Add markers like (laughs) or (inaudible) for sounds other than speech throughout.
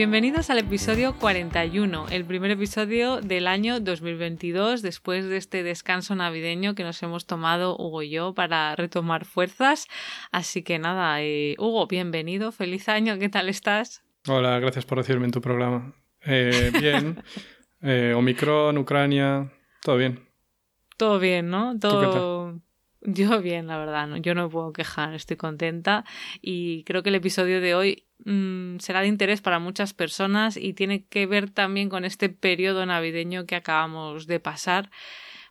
Bienvenidos al episodio 41, el primer episodio del año 2022, después de este descanso navideño que nos hemos tomado Hugo y yo para retomar fuerzas. Así que nada, eh, Hugo, bienvenido, feliz año, ¿qué tal estás? Hola, gracias por recibirme en tu programa. Eh, bien, (laughs) eh, Omicron, Ucrania, todo bien. Todo bien, ¿no? Todo... Yo bien, la verdad, ¿no? yo no me puedo quejar, estoy contenta y creo que el episodio de hoy mm, será de interés para muchas personas y tiene que ver también con este periodo navideño que acabamos de pasar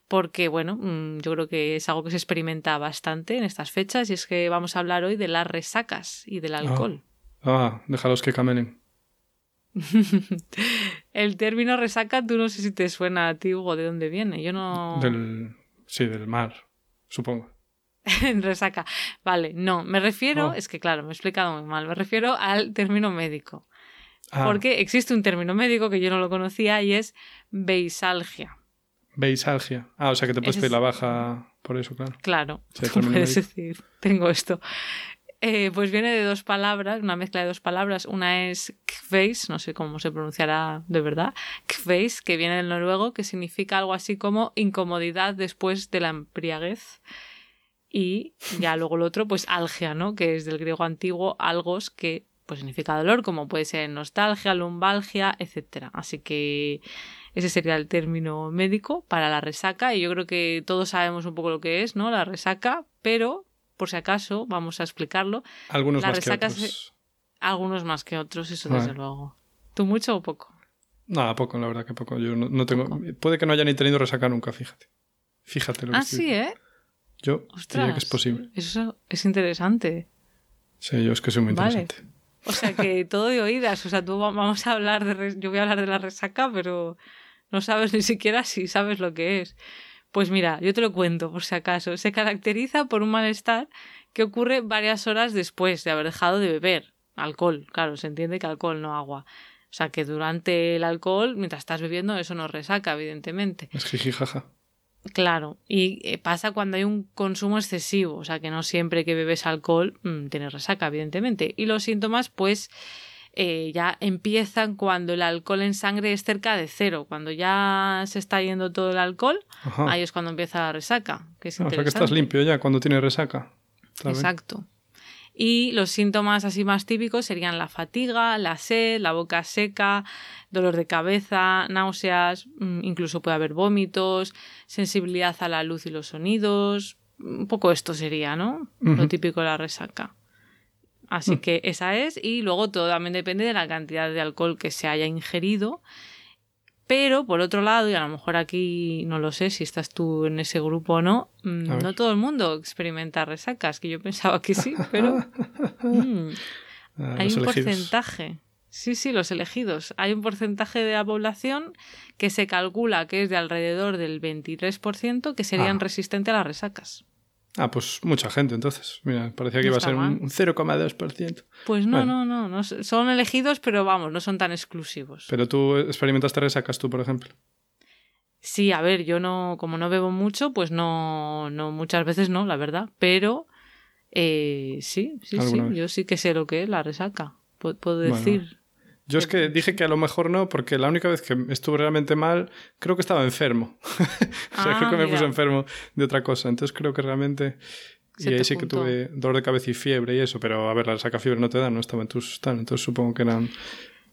porque bueno, mm, yo creo que es algo que se experimenta bastante en estas fechas y es que vamos a hablar hoy de las resacas y del alcohol. Ah, déjalos que camelen. (laughs) el término resaca, tú no sé si te suena a ti, Hugo, de dónde viene. Yo no. Del... Sí, del mar supongo. (laughs) resaca. Vale, no, me refiero, oh. es que claro, me he explicado muy mal, me refiero al término médico. Ah. Porque existe un término médico que yo no lo conocía y es beisalgia. Beisalgia. Ah, o sea que te puedes pedir la baja por eso, claro. Claro, (laughs) puedes decir, tengo esto. Eh, pues viene de dos palabras, una mezcla de dos palabras. Una es kveis, no sé cómo se pronunciará de verdad, kveis, que viene del noruego, que significa algo así como incomodidad después de la embriaguez. Y ya luego el otro, pues algia, ¿no? Que es del griego antiguo algos, que pues significa dolor, como puede ser nostalgia, lumbalgia, etc. Así que ese sería el término médico para la resaca. Y yo creo que todos sabemos un poco lo que es, ¿no? La resaca, pero por si acaso, vamos a explicarlo. Algunos más que otros. Algunos más que otros, eso desde luego. ¿Tú mucho o poco? Nada, poco, la verdad que poco. Yo no, tengo. Puede que no haya ni tenido resaca nunca, fíjate. Fíjate lo que Ah, sí, ¿eh? Yo diría que es posible. Eso es interesante. Sí, yo es que soy muy interesante. O sea que (laughs) todo de oídas. O sea, tú vamos a hablar de. Yo voy a hablar de la resaca, pero no sabes ni siquiera si sabes lo que es. Pues mira, yo te lo cuento por si acaso. Se caracteriza por un malestar que ocurre varias horas después de haber dejado de beber alcohol. Claro, se entiende que alcohol, no agua. O sea que durante el alcohol, mientras estás bebiendo, eso no resaca, evidentemente. Es jijijaja. Claro, y eh, pasa cuando hay un consumo excesivo, o sea que no siempre que bebes alcohol mm, tienes resaca, evidentemente. Y los síntomas, pues, eh, ya empiezan cuando el alcohol en sangre es cerca de cero. Cuando ya se está yendo todo el alcohol, ahí es cuando empieza la resaca. Que es o sea que estás limpio ya cuando tienes resaca. Exacto. Y los síntomas así más típicos serían la fatiga, la sed, la boca seca, dolor de cabeza, náuseas, mm, incluso puede haber vómitos, sensibilidad a la luz y los sonidos. Un poco esto sería, ¿no? Lo típico de la resaca. Así mm. que esa es. Y luego todo también depende de la cantidad de alcohol que se haya ingerido. Pero, por otro lado, y a lo mejor aquí no lo sé si estás tú en ese grupo o no, mm, no todo el mundo experimenta resacas, que yo pensaba que sí, pero (laughs) mm, ah, hay un porcentaje. Sí, sí, los elegidos. Hay un porcentaje de la población que se calcula que es de alrededor del 23% que serían ah. resistentes a las resacas. Ah, pues mucha gente entonces. Mira, parecía que iba a ser un 0,2%. Pues no, no, no, no. Son elegidos, pero vamos, no son tan exclusivos. Pero tú experimentaste resacas tú, por ejemplo. Sí, a ver, yo no, como no bebo mucho, pues no, no muchas veces no, la verdad. Pero eh, sí, sí, sí, yo sí que sé lo que es la resaca. Puedo decir. Yo es que dije que a lo mejor no, porque la única vez que estuve realmente mal, creo que estaba enfermo. (laughs) o sea, creo que me ah, puse enfermo de otra cosa. Entonces creo que realmente. y ahí sí que tuve dolor de cabeza y fiebre y eso, pero a ver, la saca fiebre no te da, no estaba en tus tal, entonces supongo que eran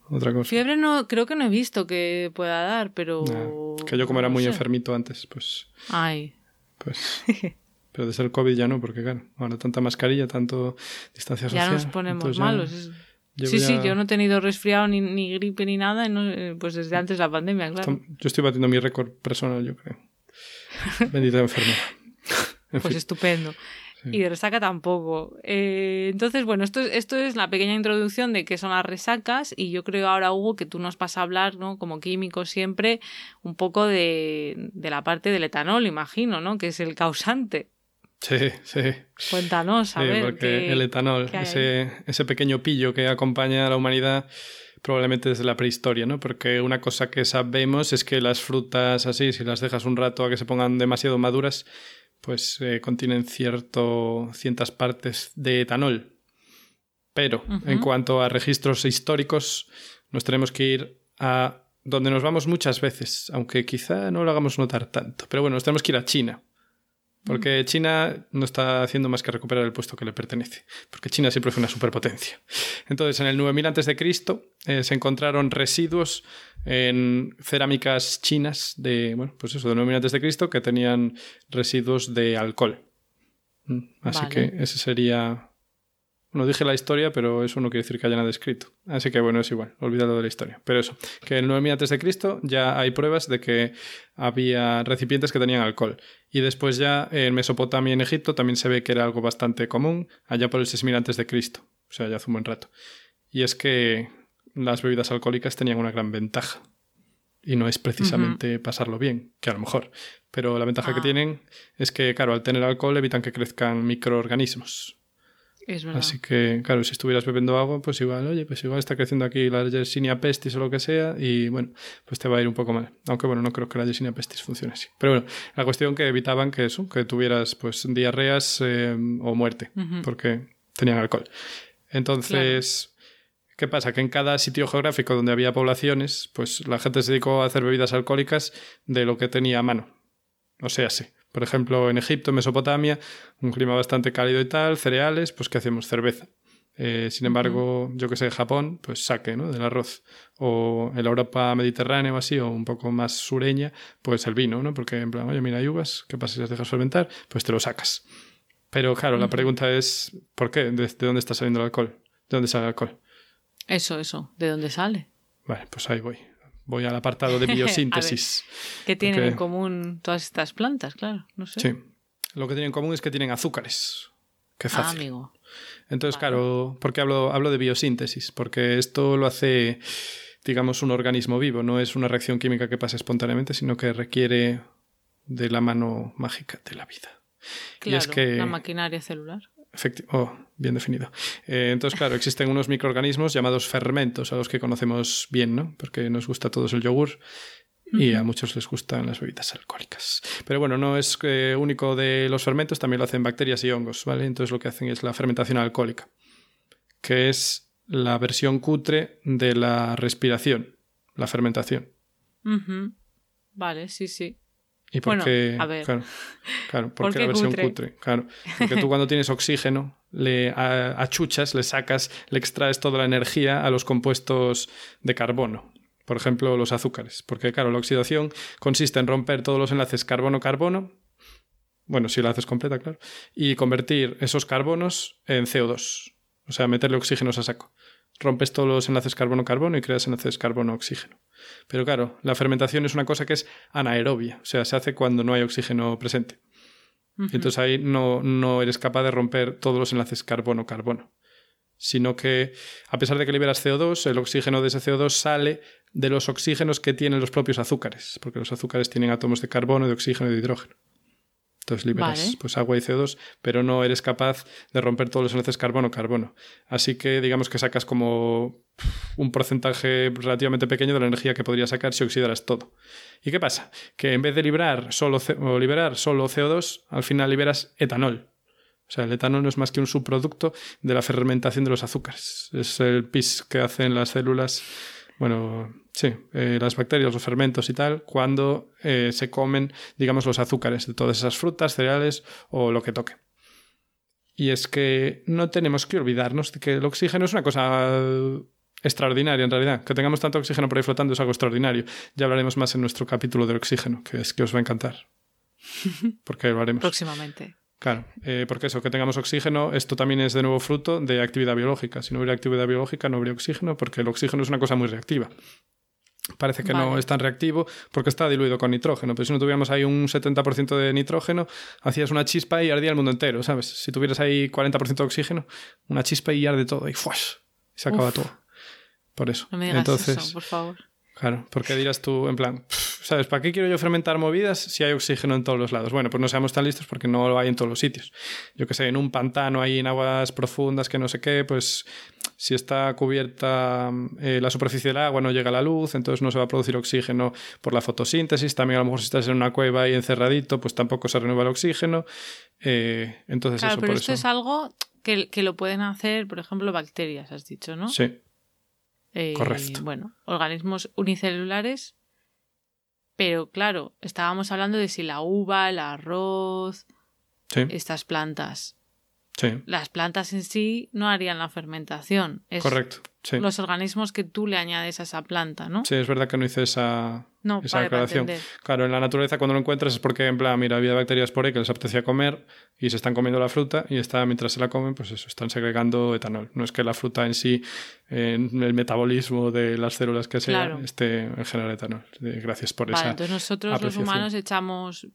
otra cosa. Fiebre no, creo que no he visto que pueda dar, pero. que yo como era muy enfermito antes, pues. Ay. Pues. (laughs) pero desde el COVID ya no, porque claro, ahora tanta mascarilla, tanto distancia social. Ya nos ponemos malos sí, sí, yo no he tenido resfriado ni, gripe ni nada, eh, pues desde antes de la pandemia, claro. Yo estoy batiendo mi récord personal, yo creo. (laughs) Bendita enfermedad. pues estupendo. y de resaca tampoco. Eh, entonces, bueno, esto, esto es la pequeña introducción de qué son las resacas y yo creo ahora, Hugo, que tú nos vas a hablar, ¿no? Como químico siempre, un poco de, de la parte del etanol, imagino, ¿no? Que es el causante. Sí, sí. Cuéntanos, a ver. Porque el etanol, ese, ese pequeño pillo que acompaña a la humanidad probablemente desde la prehistoria, ¿no? Porque una cosa que sabemos es que las frutas así, si las dejas un rato a que se pongan demasiado maduras, pues eh, contienen cierto, ciertas partes de etanol. Pero en cuanto a registros históricos, nos tenemos que ir a donde nos vamos muchas veces, aunque quizá no lo hagamos notar tanto. Pero bueno, nos tenemos que ir a China. Porque China no está haciendo más que recuperar el puesto que le pertenece. Porque China siempre fue una superpotencia. Entonces, en el 9000 a.C. Eh, se encontraron residuos en cerámicas chinas de, bueno, pues eso, de 9000 a.C. que tenían residuos de alcohol. Mm, así que ese sería no dije la historia, pero eso no quiere decir que haya nada escrito. Así que bueno, es igual, olvidado de la historia. Pero eso, que en el 9000 a.C. ya hay pruebas de que había recipientes que tenían alcohol. Y después ya en Mesopotamia y en Egipto también se ve que era algo bastante común, allá por el 6000 a.C. O sea, ya hace un buen rato. Y es que las bebidas alcohólicas tenían una gran ventaja. Y no es precisamente pasarlo bien, que a lo mejor. Pero la ventaja que ah. tienen es que, claro, al tener alcohol evitan que crezcan microorganismos. Así que, claro, si estuvieras bebiendo agua, pues igual, oye, pues igual está creciendo aquí la Yersinia pestis o lo que sea, y bueno, pues te va a ir un poco mal. Aunque bueno, no creo que la Yersinia pestis funcione así. Pero bueno, la cuestión que evitaban que eso, que tuvieras pues diarreas eh, o muerte, porque tenían alcohol. Entonces. ¿Qué pasa? Que en cada sitio geográfico donde había poblaciones, pues la gente se dedicó a hacer bebidas alcohólicas de lo que tenía a mano. O sea, sí. Por ejemplo, en Egipto, Mesopotamia, un clima bastante cálido y tal, cereales, pues ¿qué hacemos? Cerveza. Eh, sin embargo, yo que sé, Japón, pues saque, ¿no? Del arroz. O en la Europa mediterránea o así, o un poco más sureña, pues el vino, ¿no? Porque en plan, oye, mira, hay uvas, ¿qué pasa si las dejas fermentar? Pues te lo sacas. Pero claro, la pregunta es, ¿por qué? ¿De, dónde está saliendo el alcohol? ¿De dónde sale el alcohol? Eso, eso. ¿De dónde sale? Vale, pues ahí voy voy al apartado de (laughs) biosíntesis. ¿Qué tienen en común todas estas plantas? Claro, no sé. Sí. Lo que tienen en común es que tienen azúcares. Qué fácil. Ah, amigo. Entonces, claro, ¿por qué hablo, hablo de biosíntesis? Porque esto lo hace, digamos, un organismo vivo. No es una reacción química que pasa espontáneamente, sino que requiere de la mano mágica de la vida. Claro, y es que, la maquinaria celular. Oh, bien definido. Eh, entonces, claro, existen unos microorganismos llamados fermentos, a los que conocemos bien, ¿no? Porque nos gusta a todos el yogur y a muchos les gustan las bebidas alcohólicas. Pero bueno, no es eh, único de los fermentos, también lo hacen bacterias y hongos, ¿vale? Entonces lo que hacen es la fermentación alcohólica, que es la versión cutre de la respiración, la fermentación. Vale, sí, sí. ¿Y por qué? Claro, porque la versión cutre? Claro, porque tú cuando tienes oxígeno, le achuchas, le sacas, le extraes toda la energía a los compuestos de carbono. Por ejemplo, los azúcares. Porque, claro, la oxidación consiste en romper todos los enlaces carbono-carbono. Bueno, si la haces completa, claro. Y convertir esos carbonos en CO2. O sea, meterle oxígenos a saco. Rompes todos los enlaces carbono-carbono y creas enlaces carbono-oxígeno. Pero claro, la fermentación es una cosa que es anaerobia, o sea, se hace cuando no hay oxígeno presente. Entonces ahí no, no eres capaz de romper todos los enlaces carbono-carbono sino que a pesar de que liberas CO2, el oxígeno de ese CO2 sale de los oxígenos que tienen los propios azúcares, porque los azúcares tienen átomos de carbono, de oxígeno y de hidrógeno. Entonces liberas pues agua y CO2, pero no eres capaz de romper todos los enlaces carbono-carbono. Así que digamos que sacas como un porcentaje relativamente pequeño de la energía que podrías sacar si oxidaras todo. ¿Y qué pasa? Que en vez de liberar solo, o liberar solo CO2, al final liberas etanol. O sea, el etanol no es más que un subproducto de la fermentación de los azúcares. Es el pis que hacen las células bueno, sí, eh, las bacterias, los fermentos y tal, cuando eh, se comen, digamos, los azúcares de todas esas frutas, cereales o lo que toque. Y es que no tenemos que olvidarnos de que el oxígeno es una cosa extraordinaria en realidad. Que tengamos tanto oxígeno por ahí flotando es algo extraordinario. Ya hablaremos más en nuestro capítulo del oxígeno, que es que os va a encantar. (laughs) Porque lo haremos. Próximamente. Claro, eh, porque eso, que tengamos oxígeno, esto también es de nuevo fruto de actividad biológica. Si no hubiera actividad biológica, no habría oxígeno, porque el oxígeno es una cosa muy reactiva. parece que no es tan reactivo porque está diluido con nitrógeno. Pero si no tuviéramos ahí un 70% de nitrógeno, hacías una chispa y ardía el mundo entero, ¿sabes? Si tuvieras ahí 40% de oxígeno, una chispa y arde todo y ¡fuas! Y se acaba todo. Por eso. No me digas Entonces, eso, por favor. Claro, porque dirás tú, en plan, ¿sabes? ¿Para qué quiero yo fermentar movidas si hay oxígeno en todos los lados? Bueno, pues no seamos tan listos porque no lo hay en todos los sitios. Yo que sé, en un pantano ahí en aguas profundas que no sé qué, pues si está cubierta eh, la superficie del agua no llega la luz, entonces no se va a producir oxígeno por la fotosíntesis. También a lo mejor si estás en una cueva ahí encerradito, pues tampoco se renueva el oxígeno. Eh, entonces claro, eso, pero por esto es algo que, que lo pueden hacer, por ejemplo, bacterias, has dicho, ¿no? Sí. Eh, Correcto. Bueno, organismos unicelulares, pero claro, estábamos hablando de si la uva, el arroz, estas plantas. Sí. Las plantas en sí no harían la fermentación. Es Correcto. Sí. Los organismos que tú le añades a esa planta, ¿no? Sí, es verdad que no hice esa, no, esa aclaración. Claro, en la naturaleza cuando lo encuentras es porque, en plan, mira, había bacterias por ahí que les apetecía comer y se están comiendo la fruta y está, mientras se la comen, pues eso, están segregando etanol. No es que la fruta en sí, en el metabolismo de las células que sea, esté en general etanol. Gracias por vale, esa. Entonces nosotros los humanos echamos,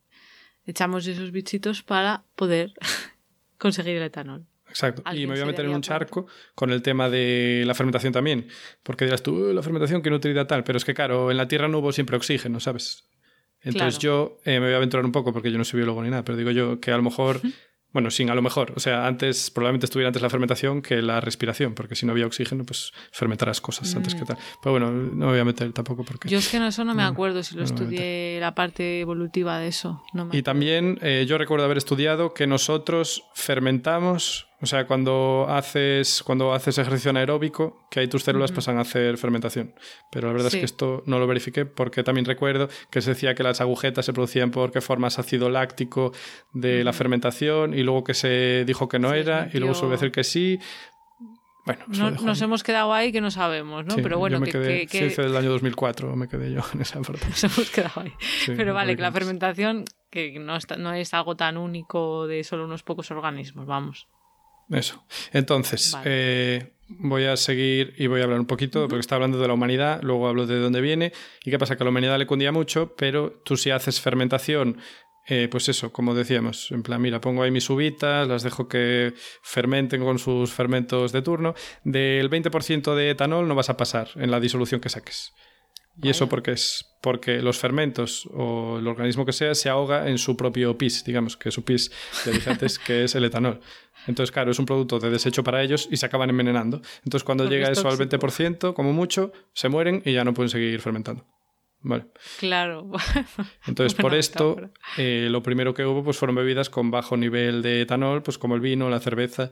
echamos esos bichitos para poder (laughs) conseguir el etanol. Exacto. Y me voy a meter en un charco con el tema de la fermentación también. Porque dirás tú, la fermentación, qué utilidad tal. Pero es que, claro, en la tierra no hubo siempre oxígeno, ¿sabes? Entonces yo eh, me voy a aventurar un poco porque yo no soy biólogo ni nada, pero digo yo que a lo mejor bueno, sin a lo mejor. O sea, antes, probablemente estuviera antes la fermentación que la respiración, porque si no había oxígeno, pues fermentarás cosas antes que mm. tal. Pero bueno, no me voy a meter tampoco porque... Yo es que no, eso no me acuerdo si lo estudié la parte evolutiva de eso. y también eh, yo recuerdo haber estudiado que nosotros fermentamos o sea, cuando haces, cuando haces ejercicio anaeróbico, que ahí tus células pasan a hacer fermentación. Pero la verdad es que esto no lo verifiqué porque también recuerdo que se decía que las agujetas se producían porque formas ácido láctico de la fermentación y luego que se dijo que no era y luego se a decir que sí. Bueno, nos hemos quedado ahí que no sabemos, ¿no? Pero bueno, yo me que, quedé, que, Sí, del año 2004 me quedé yo en esa parte. (laughs) Nos hemos quedado ahí. Pero vale, que la fermentación que no, está, no es algo tan único de solo unos pocos organismos, vamos. Eso. Entonces, eh, voy a seguir y voy a hablar un poquito, porque está hablando de la humanidad, luego hablo de dónde viene. ¿Y qué pasa? Que a la humanidad le cundía mucho, pero tú si haces fermentación, eh, pues eso, como decíamos, en plan, mira, pongo ahí mis uvitas, las dejo que fermenten con sus fermentos de turno, del 20% de etanol no vas a pasar en la disolución que saques. ¿Y eso porque es? Porque los fermentos o el organismo que sea se ahoga en su propio pis, digamos, que su pis, te dije antes, que es el etanol. Entonces, claro, es un producto de desecho para ellos y se acaban envenenando. Entonces, cuando llega eso al 20%, como mucho, se mueren y ya no pueden seguir fermentando. Vale. Claro. (laughs) Entonces, por esto, eh, lo primero que hubo pues, fueron bebidas con bajo nivel de etanol, pues como el vino, la cerveza,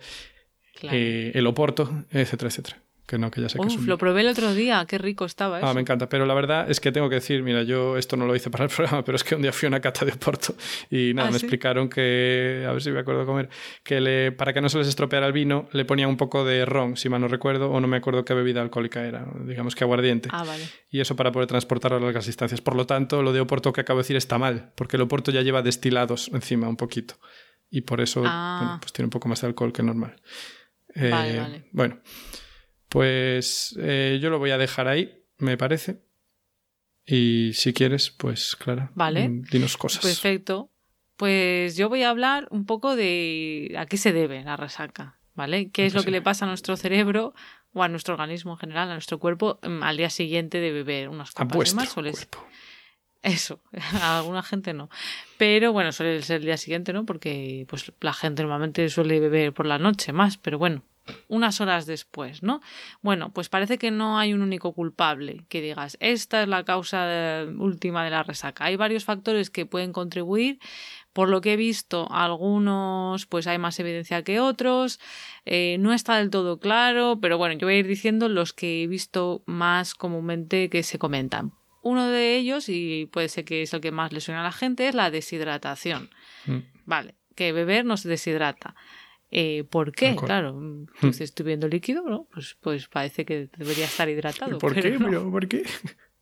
eh, el oporto, etcétera, etcétera que no, que ya sé que Uf, lo probé el otro día, qué rico estaba eso. Ah, me encanta, pero la verdad es que tengo que decir, mira, yo esto no lo hice para el (laughs) programa, pero es que un día fui a una cata de Oporto y nada, ¿Ah, me explicaron que, a ver si me acuerdo comer, que le, para que no se les estropeara el vino, le ponían un poco de ron, si mal no recuerdo, o no me acuerdo qué bebida alcohólica era, digamos que aguardiente. Ah, vale. Y eso para poder transportarlo a largas distancias. Por lo tanto, lo de Oporto que acabo de decir está mal, porque el Oporto ya lleva destilados encima un poquito. Y por eso, ah. pues tiene un poco más de alcohol que normal. vale, eh, vale. Bueno. Pues eh, yo lo voy a dejar ahí, me parece. Y si quieres, pues Clara, vale. Mm, dinos cosas. Perfecto. Pues yo voy a hablar un poco de a qué se debe la resaca, ¿vale? ¿Qué es lo que le pasa a nuestro cerebro o a nuestro organismo en general, a nuestro cuerpo, mm, al día siguiente de beber unas copas de más? Eso, (laughs) a alguna gente no. Pero bueno, suele ser el día siguiente, ¿no? Porque pues la gente normalmente suele beber por la noche más, pero bueno, unas horas después, ¿no? Bueno, pues parece que no hay un único culpable que digas, esta es la causa última de la resaca. Hay varios factores que pueden contribuir. Por lo que he visto, algunos pues hay más evidencia que otros. Eh, no está del todo claro, pero bueno, yo voy a ir diciendo los que he visto más comúnmente que se comentan. Uno de ellos, y puede ser que es el que más le suena a la gente, es la deshidratación. Mm. Vale, que beber nos deshidrata. Eh, ¿Por qué? Claro, mm, pues estoy viendo líquido, ¿no? Pues, pues parece que debería estar hidratado. ¿Por qué? (laughs) ¿Por qué?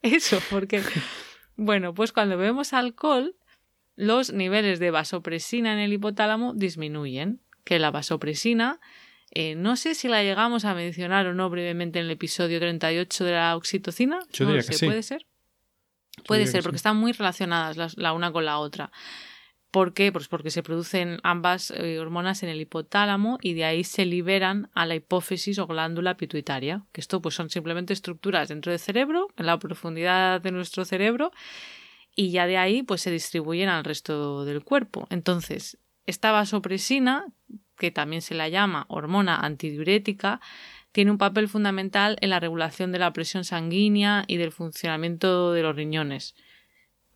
Eso, porque. bueno, pues cuando bebemos alcohol, los niveles de vasopresina en el hipotálamo disminuyen. Que la vasopresina, eh, no sé si la llegamos a mencionar o no brevemente en el episodio 38 de la oxitocina. Yo no diría que sí. ¿Puede ser? Puede ser, porque están muy relacionadas la una con la otra. ¿Por qué? Pues porque se producen ambas eh, hormonas en el hipotálamo y de ahí se liberan a la hipófisis o glándula pituitaria, que esto pues son simplemente estructuras dentro del cerebro, en la profundidad de nuestro cerebro, y ya de ahí pues se distribuyen al resto del cuerpo. Entonces, esta vasopresina, que también se la llama hormona antidiurética, tiene un papel fundamental en la regulación de la presión sanguínea y del funcionamiento de los riñones.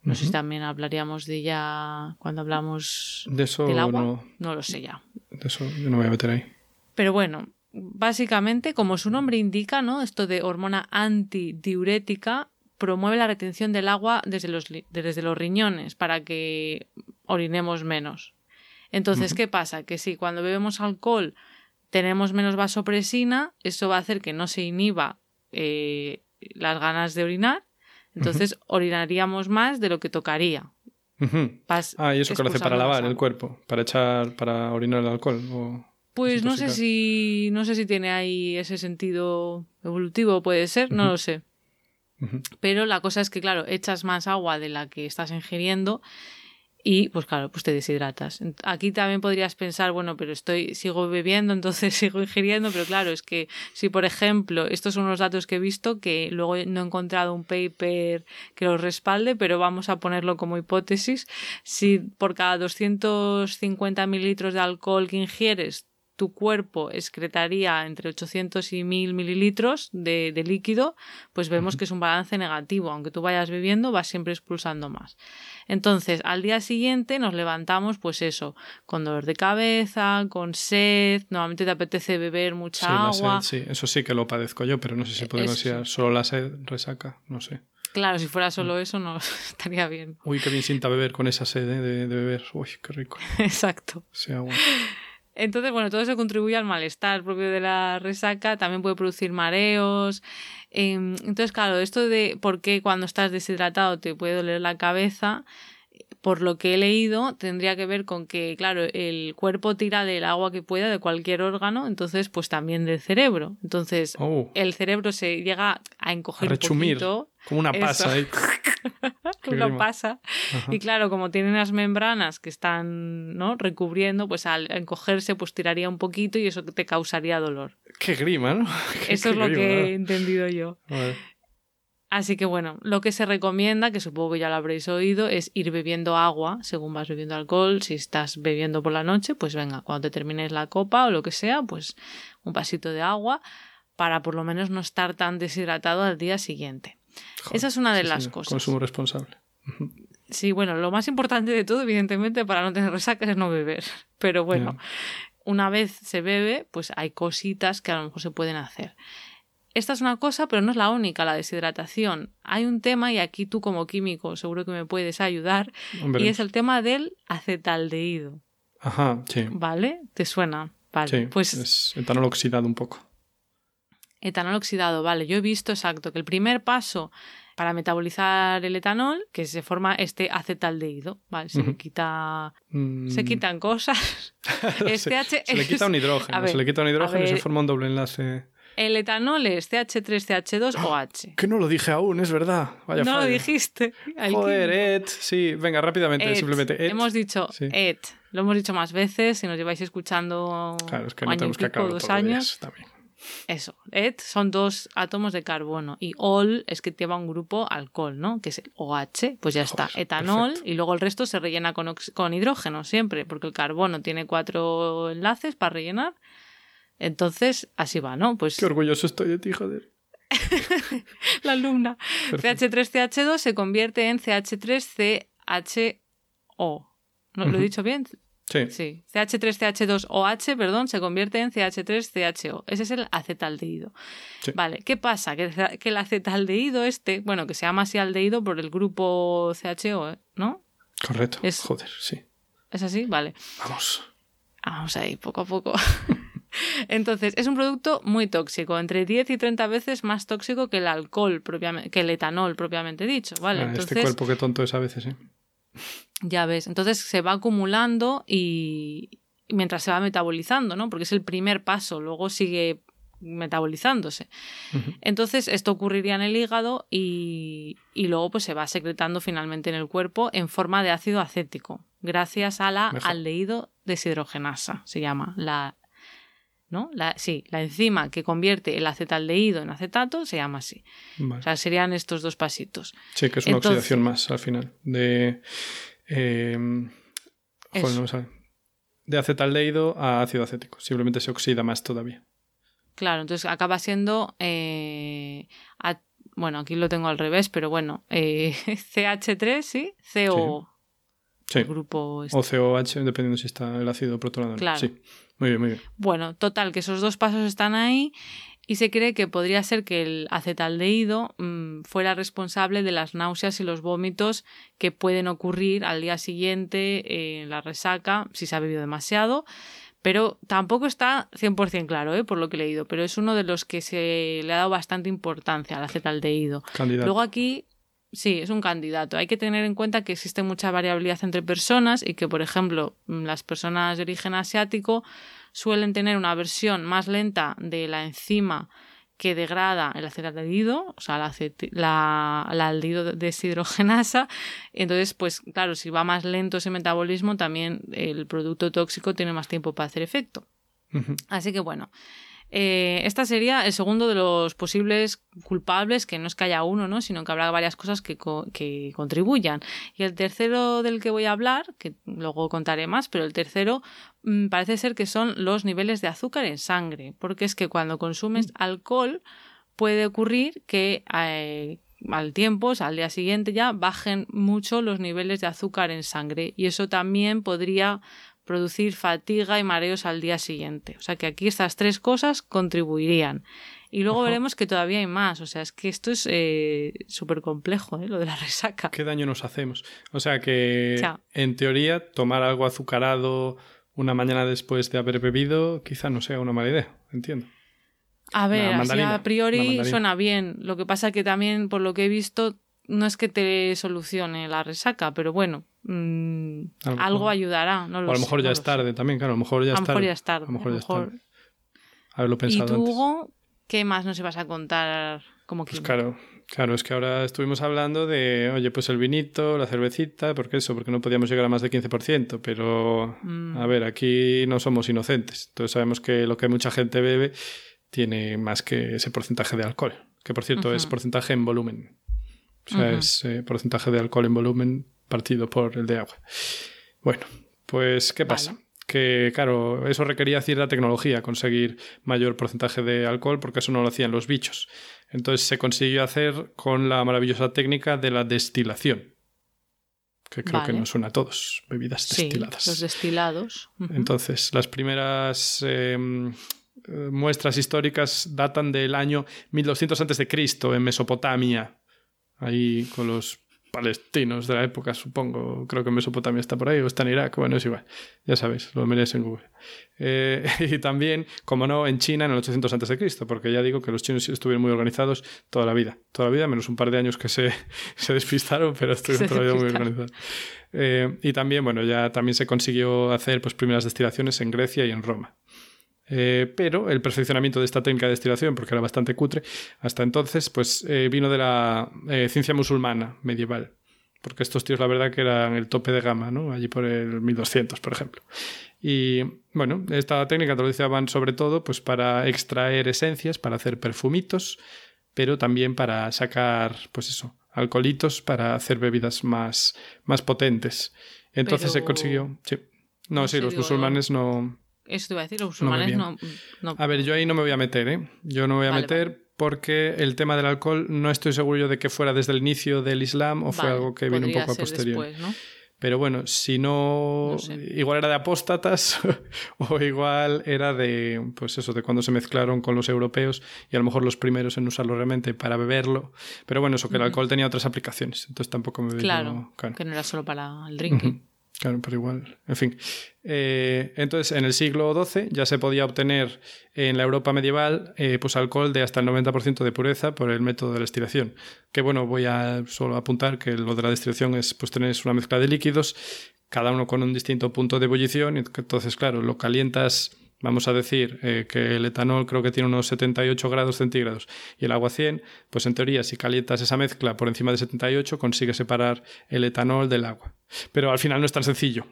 No sé si también hablaríamos de ella cuando hablamos de eso, del agua. No, no lo sé ya. De eso yo no me voy a meter ahí. Pero bueno, básicamente, como su nombre indica, ¿no? Esto de hormona antidiurética promueve la retención del agua desde los, desde los riñones para que orinemos menos. Entonces, ¿qué pasa? Que si cuando bebemos alcohol tenemos menos vasopresina, eso va a hacer que no se inhiba eh, las ganas de orinar entonces orinaríamos más de lo que tocaría. ah, y eso que lo hace para lavar el cuerpo, para echar, para orinar el alcohol. pues no sé si no sé si tiene ahí ese sentido evolutivo, puede ser, no lo sé. Pero la cosa es que, claro, echas más agua de la que estás ingiriendo y pues claro, pues te deshidratas. Aquí también podrías pensar, bueno, pero estoy, sigo bebiendo, (laughs) entonces sigo ingiriendo, pero claro, es que si por ejemplo, estos son los datos que he visto, que luego no he encontrado un paper que los respalde, pero vamos a ponerlo como hipótesis, si por cada 250 mililitros de alcohol que ingieres tu cuerpo excretaría entre 800 y 1000 mililitros de, líquido, pues vemos que es un balance negativo. Aunque tú vayas bebiendo, vas siempre expulsando más. Entonces, al día siguiente nos levantamos, pues eso, con dolor de cabeza, con sed, nuevamente te apetece beber mucha agua. sí, eso sí que lo padezco yo, pero no sé si puede considerar solo la sed resaca, no sé. Claro, si fuera solo eso no (laughs) estaría bien. Uy, qué bien sienta beber con esa sed ¿eh? de, de, beber. Uy, qué rico. (laughs) Exacto. Sea agua. Entonces, bueno, todo eso contribuye al malestar propio de la resaca, también puede producir mareos. Em, entonces, claro, esto de por qué cuando estás deshidratado te puede doler la cabeza, por lo que he leído, tendría que ver con que, claro, el cuerpo tira del agua que pueda de cualquier órgano, entonces, pues también del cerebro. Entonces, oh. el cerebro se llega a encoger un poquito. Como una pasa ahí. (laughs) (laughs) una pasa. Y claro, como tiene unas membranas que están ¿no? recubriendo, pues al encogerse, pues tiraría un poquito y eso te causaría dolor. Qué grima, ¿no? (laughs) eso es lo que he entendido yo. Así que bueno, lo que se recomienda, que supongo que ya lo habréis oído, es ir bebiendo agua según vas bebiendo alcohol. Si estás bebiendo por la noche, pues venga, cuando te termines la copa o lo que sea, pues un pasito de agua para por lo menos no estar tan deshidratado al día siguiente. Esa es una de las cosas. Consumo responsable. Sí, bueno, lo más importante de todo, evidentemente, para no tener resaca es no beber. (laughs) Pero bueno, una vez se bebe, pues hay cositas que a lo mejor se pueden hacer esta es una cosa, pero no es la única, la deshidratación. Hay un tema, y aquí tú como químico seguro que me puedes ayudar, y es el tema del acetaldehído. Ajá, sí. ¿Vale? ¿Te suena? Vale. Sí, pues es etanol oxidado un poco. Etanol oxidado, vale. Yo he visto exacto que el primer paso para metabolizar el etanol, que se forma este acetaldehído, ¿vale? Se le quita... Mm. Se quitan cosas. (laughs) Este se, le quita un (laughs) hidrógeno, se le quita un hidrógeno y se forma un doble enlace. El etanol es CH3, CH2 o H. (gasps) Que no lo dije aún, es verdad. Vaya no lo dijiste. Joder, ET. Sí, venga, rápidamente, simplemente ET. Hemos dicho ET. Lo hemos dicho más veces. Si nos lleváis escuchando claro, es que no tenemos que pico, dos años. También. Eso, ET son dos átomos de carbono y OL es que lleva un grupo alcohol, ¿no? Que es el OH, pues ya está, etanol y luego el resto se rellena con, con hidrógeno siempre, porque el carbono tiene cuatro enlaces para rellenar entonces, así va, ¿no? Pues... Qué orgulloso estoy de ti, joder. (laughs) la alumna. CH3CH2 se convierte en CH3CHO. ¿Lo, he dicho bien? Sí. sí. CH3CH2OH, perdón, se convierte en CH3CHO. Ese es el acetaldehído. Vale, ¿qué pasa? Que, que, el acetaldehído este, bueno, que se llama así aldehído por el grupo CHO, ¿no? Correcto. Joder, sí. ¿Es así? Vale. Vamos. Vamos ahí, poco a poco. (laughs) Entonces, es un producto muy tóxico, entre 10 y 30 veces más tóxico que el alcohol propiamente, que el etanol propiamente dicho, ¿vale? Ah, este cuerpo que tonto es a veces, ¿eh? Ya ves, entonces se va acumulando y mientras se va metabolizando, ¿no? Porque es el primer paso, luego sigue metabolizándose. Entonces, esto ocurriría en el hígado y, y, luego pues, se va secretando finalmente en el cuerpo en forma de ácido acético, gracias a la aldehído deshidrogenasa, se llama la ¿no? La, sí, la enzima que convierte el acetaldehído en acetato se llama así. O sea, serían estos dos pasitos. Sí, que es una oxidación más al final. De. Eh, joder, De acetaldehído a ácido acético. Simplemente se oxida más todavía. Claro, entonces acaba siendo. Eh, bueno, aquí lo tengo al revés, pero bueno. Eh, (laughs) CH3, ¿sí? CO. Sí. grupo este. O COH, dependiendo si está el ácido protonado. Claro. Sí. Muy bien, muy bien. Bueno, total, que esos dos pasos están ahí y se cree que podría ser que el acetaldehído mm, fuera responsable de las náuseas y los vómitos que pueden ocurrir al día siguiente en la resaca si se ha bebido demasiado. Pero tampoco está 100% claro, ¿eh? por lo que he leído, pero es uno de los que se le ha dado bastante importancia al acetaldehído. Luego aquí Sí, es un candidato. Hay que tener en cuenta que existe mucha variabilidad entre personas y que, por ejemplo, mm, las personas de origen asiático suelen tener una versión más lenta de la enzima que degrada el acetaldehído, o sea, la, la, la aldehído deshidrogenasa. Entonces, pues claro, si va más lento ese metabolismo, también el producto tóxico tiene más tiempo para hacer efecto. Así que bueno, eh, esta sería el segundo de los posibles culpables, que no es que haya uno, ¿no? sino que habrá varias cosas que, que, contribuyan. Y el tercero del que voy a hablar, que luego contaré más, pero el tercero mm, parece ser que son los niveles de azúcar en sangre, porque es que cuando consumes mm. alcohol puede ocurrir que eh, al tiempo, o sea, al día siguiente ya, bajen mucho los niveles de azúcar en sangre y eso también podría producir fatiga y mareos al día siguiente. O sea que aquí estas tres cosas contribuirían. Y luego veremos que todavía hay más. O sea, es que esto es eh, súper complejo, ¿eh? lo de la resaca. ¿Qué daño nos hacemos? O sea que, en teoría, tomar algo azucarado una mañana después de haber bebido quizá no sea una mala idea, entiendo. A ver, a priori suena bien. Lo que pasa que también, por lo que he visto, no es que te solucione la resaca, pero bueno, mm, algo ayudará. No o a lo mejor ya es tarde también, claro, a lo mejor ya es tarde. A lo mejor ya es tarde. A lo mejor ya es tarde. Haberlo pensado ¿Y tú, Hugo, qué más nos ibas a contar como Pues claro, claro, es que ahora estuvimos hablando de, oye, pues el vinito, la cervecita, ¿por qué eso? Porque no podíamos llegar a más del 15%, pero mm. a ver, aquí no somos inocentes. Entonces sabemos que lo que mucha gente bebe tiene más que ese porcentaje de alcohol, que por cierto es porcentaje en volumen. O sea, es eh, porcentaje de alcohol en volumen partido por el de agua. Bueno, pues ¿qué pasa? Que claro, eso requería cierta tecnología, conseguir mayor porcentaje de alcohol, porque eso no lo hacían los bichos. Entonces se consiguió hacer con la maravillosa técnica de la destilación, que creo que nos suena a todos, bebidas destiladas. Los destilados. Entonces, las primeras em, muestras históricas datan del año 1200 a.C. en Mesopotamia, ahí con los palestinos de la época, supongo. Creo que Mesopotamia está por ahí o está en Irak. Bueno, es igual. Ya sabéis, lo miréis en Google. Eh, (laughs) y también, como no, en China en el 800 a.C., porque ya digo que los chinos estuvieron muy organizados toda la vida. Toda la vida, menos un par de años que se, (laughs) se despistaron, pero (laughs) estuvieron toda la vida muy organizados. Eh, y también, bueno, ya también se consiguió hacer pues, primeras destilaciones en Grecia y en Roma. Eh, pero el perfeccionamiento de esta técnica de destilación, porque era bastante cutre, hasta entonces, pues eh, vino de la eh, ciencia musulmana medieval. Porque estos tíos, la verdad, que eran el tope de gama, ¿no? Allí por el 1200, por ejemplo. Y bueno, esta técnica te lo utilizaban sobre todo pues, para extraer esencias, para hacer perfumitos, pero también para sacar, pues eso, alcoholitos para hacer bebidas más, más potentes. Entonces se consiguió. Sí. No, sí, los musulmanes no, eso te iba a decir, los musulmanes no, A ver, yo ahí no me voy a meter, ¿eh? Yo no me voy a meter porque el tema del alcohol no estoy seguro de que fuera desde el inicio del Islam o fue algo que vino un poco a posteriori. Pero bueno, si no, igual era de apóstatas (laughs) o igual era de, pues eso, de cuando se mezclaron con los europeos y a lo mejor los primeros en usarlo realmente para beberlo. Pero bueno, eso, que el alcohol tenía otras aplicaciones, entonces tampoco me veo... Claro, que no era solo para el drinking. Claro, pero igual, en fin. Eh, entonces, en el siglo XII ya se podía obtener en la Europa medieval eh, pues alcohol de hasta el 90% de pureza por el método de la destilación. Que bueno, voy a solo apuntar que lo de la destilación es pues tener una mezcla de líquidos, cada uno con un distinto punto de ebullición, y entonces, claro, lo calientas vamos a decir eh, que el etanol creo que tiene unos 78 grados centígrados y el agua 100, pues en teoría si calientas esa mezcla por encima de 78 consigues separar el etanol del agua. Pero al final no es tan sencillo.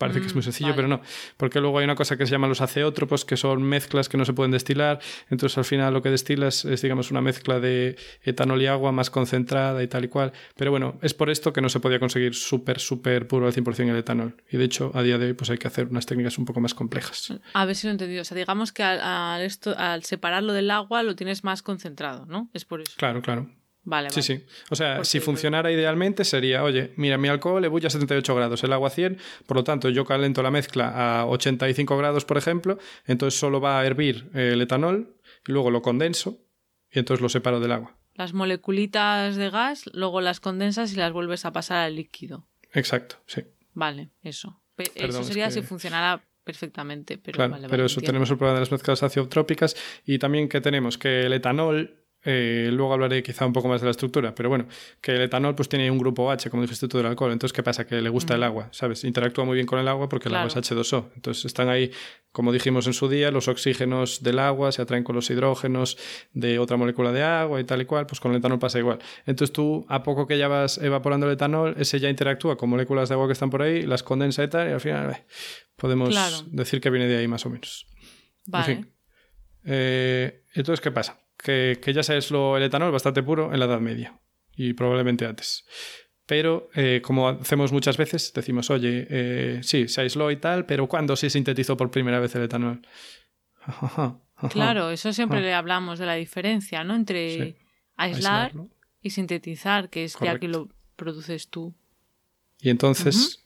Parece que es muy mm, sencillo, pero no. Porque luego hay una cosa que se llama los aceótropos, que son mezclas que no se pueden destilar. Entonces al final lo que destilas es, digamos, una mezcla de etanol y agua más concentrada y tal y cual. Pero bueno, es por esto que no se podía conseguir súper, súper puro al 100% el etanol. Y de hecho, a día de hoy, pues hay que hacer unas técnicas un poco más complejas. A ver si lo he entendido. O sea, digamos que al, esto, al separarlo del agua lo tienes más concentrado, ¿no? Es por eso. Claro, claro. Vale, sí, sí. O sea, si funcionara idealmente sería, oye, mira, mi alcohol ebulle a 78 grados, el agua 100, por lo tanto yo calento la mezcla a 85 grados, por ejemplo, entonces solo va a hervir el etanol, y luego lo condenso y entonces lo separo del agua. Las moleculitas de gas, luego las condensas y las vuelves a pasar al líquido. Exacto, sí. Vale, eso. eso sería si funcionara perfectamente. Pero, claro, pero eso tenemos el problema de las mezclas aciotrópicas y también que tenemos que el etanol eh, luego hablaré quizá un poco más de la estructura, pero bueno, que el etanol pues tiene un grupo H, como dijiste tú, del alcohol. Entonces, ¿qué pasa? Que le gusta el agua, ¿sabes? Interactúa muy bien con el agua porque el agua es H2O. Entonces, están ahí, como dijimos en su día, los oxígenos del agua se atraen con los hidrógenos de otra molécula de agua y tal y cual. Pues con el etanol pasa igual. Entonces, tú, a poco que ya vas evaporando el etanol, ese ya interactúa con moléculas de agua que están por ahí, las condensa y tal, y al final eh, podemos decir que viene de ahí más o menos. Vale. Eh, entonces, ¿qué pasa? Que, ya sabes lo, el etanol bastante puro en la Edad Media y probablemente antes. Pero, eh, como hacemos muchas veces, decimos, oye, eh, sí, se aisló y tal, pero ¿cuándo se sintetizó por primera vez el etanol? (laughs) claro, eso siempre le hablamos de la diferencia, ¿no? Entre aislar y sintetizar, que es ya que lo produces tú. Y entonces,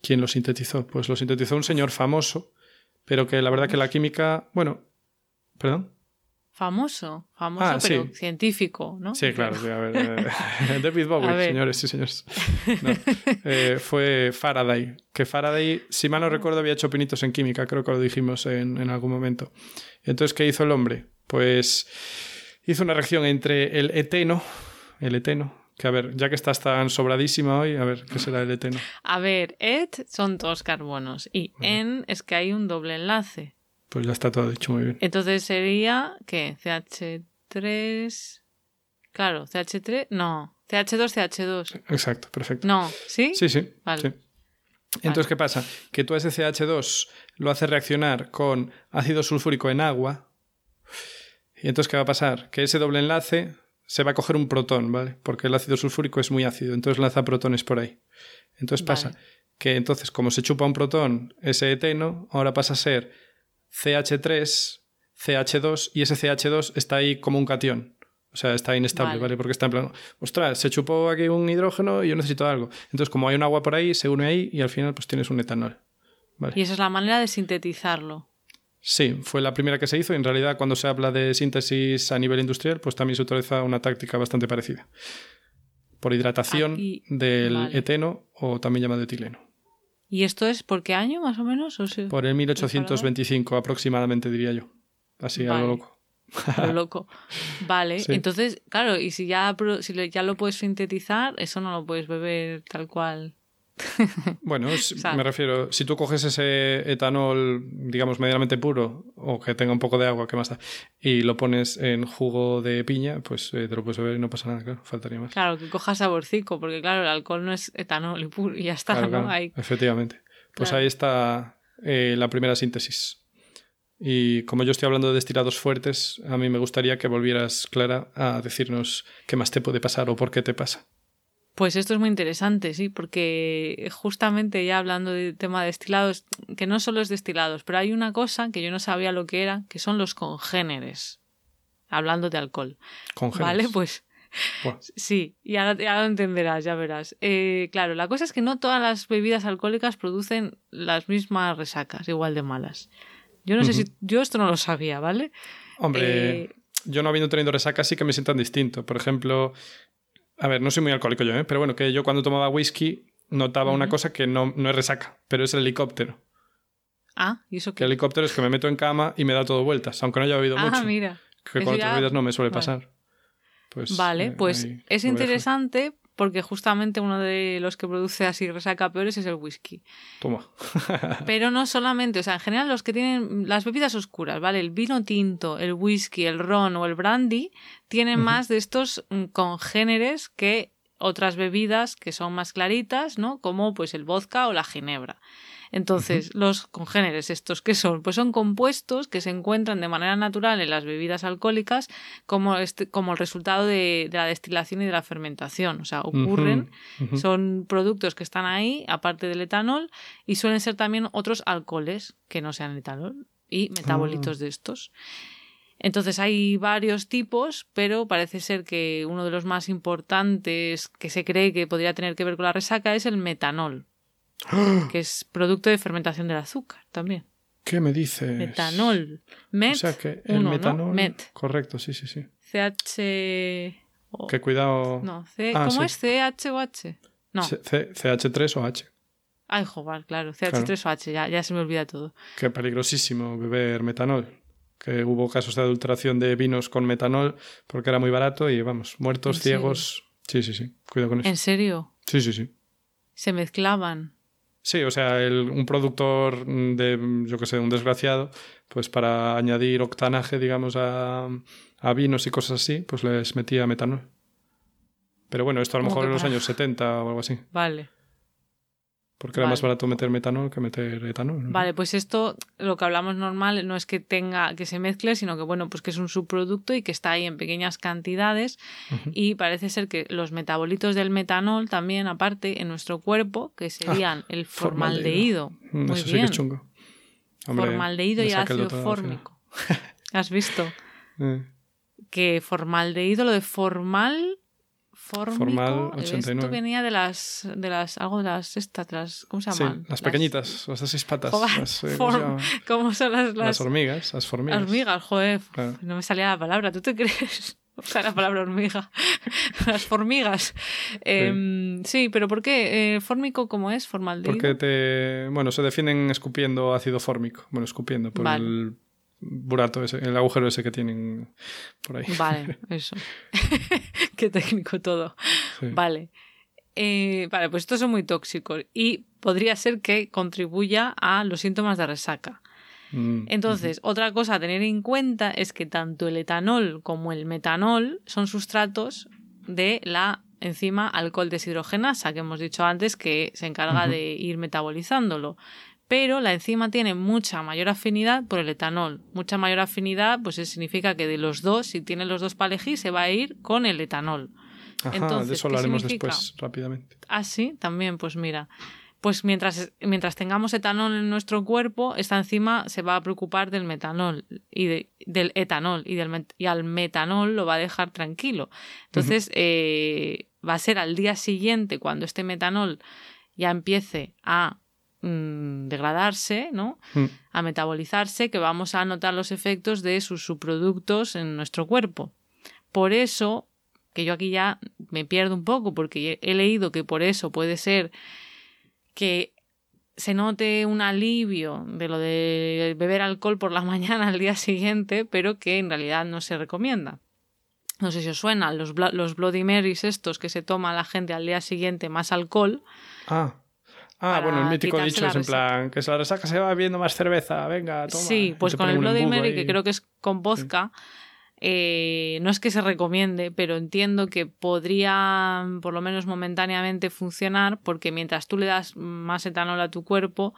¿quién lo sintetizó? Pues lo sintetizó un señor famoso, pero que la verdad que la química, bueno, perdón. Famoso, famoso, ah, pero científico, ¿no? Sí, claro, a ver. Eh, (laughs) (laughs) David Bowie, señores y señores. (laughs) Eh, fue Faraday, que Faraday, si mal no recuerdo, había hecho pinitos en química, creo que lo dijimos en, en algún momento. Entonces, ¿qué hizo el hombre? Pues hizo una reacción entre el eteno, el eteno, que a ver, ya que estás tan sobradísima hoy, a ver, ¿qué será el eteno? A ver, et son dos carbonos y en es que hay un doble enlace. Pues ya está todo dicho muy bien. Entonces sería, ¿qué? CH3. Claro, CH3. No. CH2, CH2. Exacto, perfecto. No, ¿sí? Sí, sí. Vale. Entonces, ¿qué pasa? Que tú ese CH2 lo haces reaccionar con ácido sulfúrico en agua. Y entonces, ¿qué va a pasar? Que ese doble enlace se va a coger un protón, ¿vale? Porque el ácido sulfúrico es muy ácido, entonces lanza protones por ahí. Entonces pasa que entonces, como se chupa un protón, ese eteno, ahora pasa a ser CH3, CH2 y ese CH2 está ahí como un cation. O sea, está inestable, vale. Porque está en plan, ostras, se chupó aquí un hidrógeno y yo necesito algo. Entonces, como hay un agua por ahí, se une ahí y al final pues tienes un etanol. Vale. Y esa es la manera de sintetizarlo. Sí, fue la primera que se hizo. En realidad, cuando se habla de síntesis a nivel industrial, pues también se utiliza una táctica bastante parecida. Por hidratación del eteno o también llamado etileno. ¿Y esto es por qué año más o menos? por el 1825 aproximadamente, diría yo. Así, a lo loco. A (laughs) lo loco. Vale, entonces, claro, y si ya, si ya lo puedes sintetizar, eso no lo puedes beber tal cual. (laughs) Bueno, me refiero, si tú coges ese etanol, digamos, medianamente puro, o que tenga un poco de agua, que más da, y lo pones en jugo de piña, pues eh, te lo puedes beber y no pasa nada, claro, faltaría más. Claro, que coja saborcico, porque claro, el alcohol no es etanol y, puro, y ya está, ¿no? Efectivamente. Pues ahí está eh, la primera síntesis. Y como yo estoy hablando de destilados fuertes, a mí me gustaría que volvieras, Clara, a decirnos qué más te puede pasar o por qué te pasa. Pues esto es muy interesante, sí, porque justamente ya hablando del tema de destilados, que no solo es destilados, pero hay una cosa que yo no sabía lo que era, que son los congéneres, hablando de alcohol. ¿Congéneres? Vale, pues sí, ya, ya, lo entenderás, ya verás. Eh, claro, la cosa es que no todas las bebidas alcohólicas producen las mismas resacas, igual de malas. Yo no sé si, yo esto no lo sabía, ¿vale? Hombre, eh, yo no habiendo tenido resacas sí que me sientan distinto. Por ejemplo, a ver, no soy muy alcohólico yo, ¿eh? pero bueno, que yo cuando tomaba whisky notaba una cosa que no, no es resaca, pero es el helicóptero. Ah, ¿y eso qué? Que el helicóptero es que me meto en cama y me da todo vueltas, aunque no haya bebido mucho. Ah, mira. Que con otras bebidas no me suele pasar. Pues, vale, pues es interesante porque justamente uno de los que produce así resaca peores es el whisky. Toma. (laughs) Pero no solamente, o sea, en general los que tienen las bebidas oscuras, ¿vale? El vino tinto, el whisky, el ron o el brandy tienen más de estos mm, congéneres que otras bebidas que son más claritas, ¿no? Como pues el vodka o la ginebra. Entonces, los congéneres, ¿estos qué son? Pues son compuestos que se encuentran de manera natural en las bebidas alcohólicas como, este, como el resultado de, la destilación y de la fermentación. O sea, ocurren, son productos que están ahí, aparte del etanol, y suelen ser también otros alcoholes que no sean etanol y metabolitos ah. de estos. Entonces hay varios tipos, pero parece ser que uno de los más importantes que se cree que podría tener que ver con la resaca es el metanol. (gasps) que es producto de fermentación del azúcar también. ¿Qué me dices? Metanol. Met. O sea que el metanol. Met. Correcto, sí, sí, sí. CH. Que cuidado. No, C... Ah, ¿cómo es? ¿CH o H? No. CH3 o H. Ay, joder, claro. CH3 o H, ya, ya se me olvida todo. Qué peligrosísimo beber metanol. Que hubo casos de adulteración de vinos con metanol porque era muy barato y vamos, muertos, ciegos. Sí, sí, sí. Cuidado con eso. ¿En serio? Sí, sí, sí. Se mezclaban. Sí, o sea, un productor de, yo que sé, un desgraciado, pues para añadir octanaje, digamos, a, a vinos y cosas así, pues les metía metanol. Pero bueno, esto a lo mejor en los años 70 o algo así. Vale. Porque era más barato meter metanol que meter etanol. Vale, pues esto, lo que hablamos normal, no es que tenga, que se mezcle, sino que bueno, pues que es un subproducto y que está ahí en pequeñas cantidades. Y parece ser que los metabolitos del metanol también, aparte, en nuestro cuerpo, que serían ah, el formaldehído. Mm, Muy bien. chungo. formaldehído y ácido fórmico. (laughs) ¿Has visto? Eh. Que formaldehído, lo de formal Formal 89. Esto venía de las, de las, algo de las, estas, ¿cómo se llaman? Sí, las, pequeñitas, las de seis patas. Eh, (laughs) ¿cómo, son las, las, hormigas? Las hormigas. Hormigas, joder, no me salía la palabra, ¿tú te crees? (laughs) O sea, la palabra hormiga. (laughs) Las formigas. Em, sí. pero ¿por qué? Eh, ¿Fórmico cómo es? ¿Formaldehído? Porque te... Bueno, se definen escupiendo ácido fórmico. Bueno, escupiendo por el burato ese, el agujero ese que tienen por ahí. Vale, (laughs) eso. (laughs) Qué técnico todo. Vale. Eh, vale, pues estos son muy tóxicos y podría ser que contribuya a los síntomas de resaca. Mm, Entonces, otra cosa a tener en cuenta es que tanto el etanol como el metanol son sustratos de la enzima alcohol deshidrogenasa que hemos dicho antes que se encarga de ir metabolizándolo pero la enzima tiene mucha mayor afinidad por el etanol. Mucha mayor afinidad, pues significa que de los dos, si tiene los dos para elegir, se va a ir con el etanol. Ajá, de eso hablaremos después rápidamente. Ah, sí, también, pues mira. Pues mientras, mientras tengamos etanol en nuestro cuerpo, esta enzima se va a preocupar del metanol y del etanol y, del, y al metanol lo va a dejar tranquilo. Entonces, eh, va a ser al día siguiente, cuando este metanol ya empiece a Mm, degradarse, ¿no? Mm. A metabolizarse, que vamos a notar los efectos de sus subproductos en nuestro cuerpo. Por eso, que yo aquí ya me pierdo un poco, porque he leído que por eso puede ser que se note un alivio de lo de beber alcohol por la (laughs) mañana al día siguiente, pero que en realidad no se recomienda. No sé si os suenan los, los Bloody Marys estos que se toma la gente al día siguiente más alcohol. Ah. Ah, bueno, el mítico dicho es en plan que se la resaca se va bebiendo más cerveza, venga, toma. Sí, pues con el Bloody Mary, que creo que es con vodka, eh, no es que se recomiende, pero entiendo que podría, por lo menos momentáneamente, funcionar, porque mientras tú le das más etanol a tu cuerpo,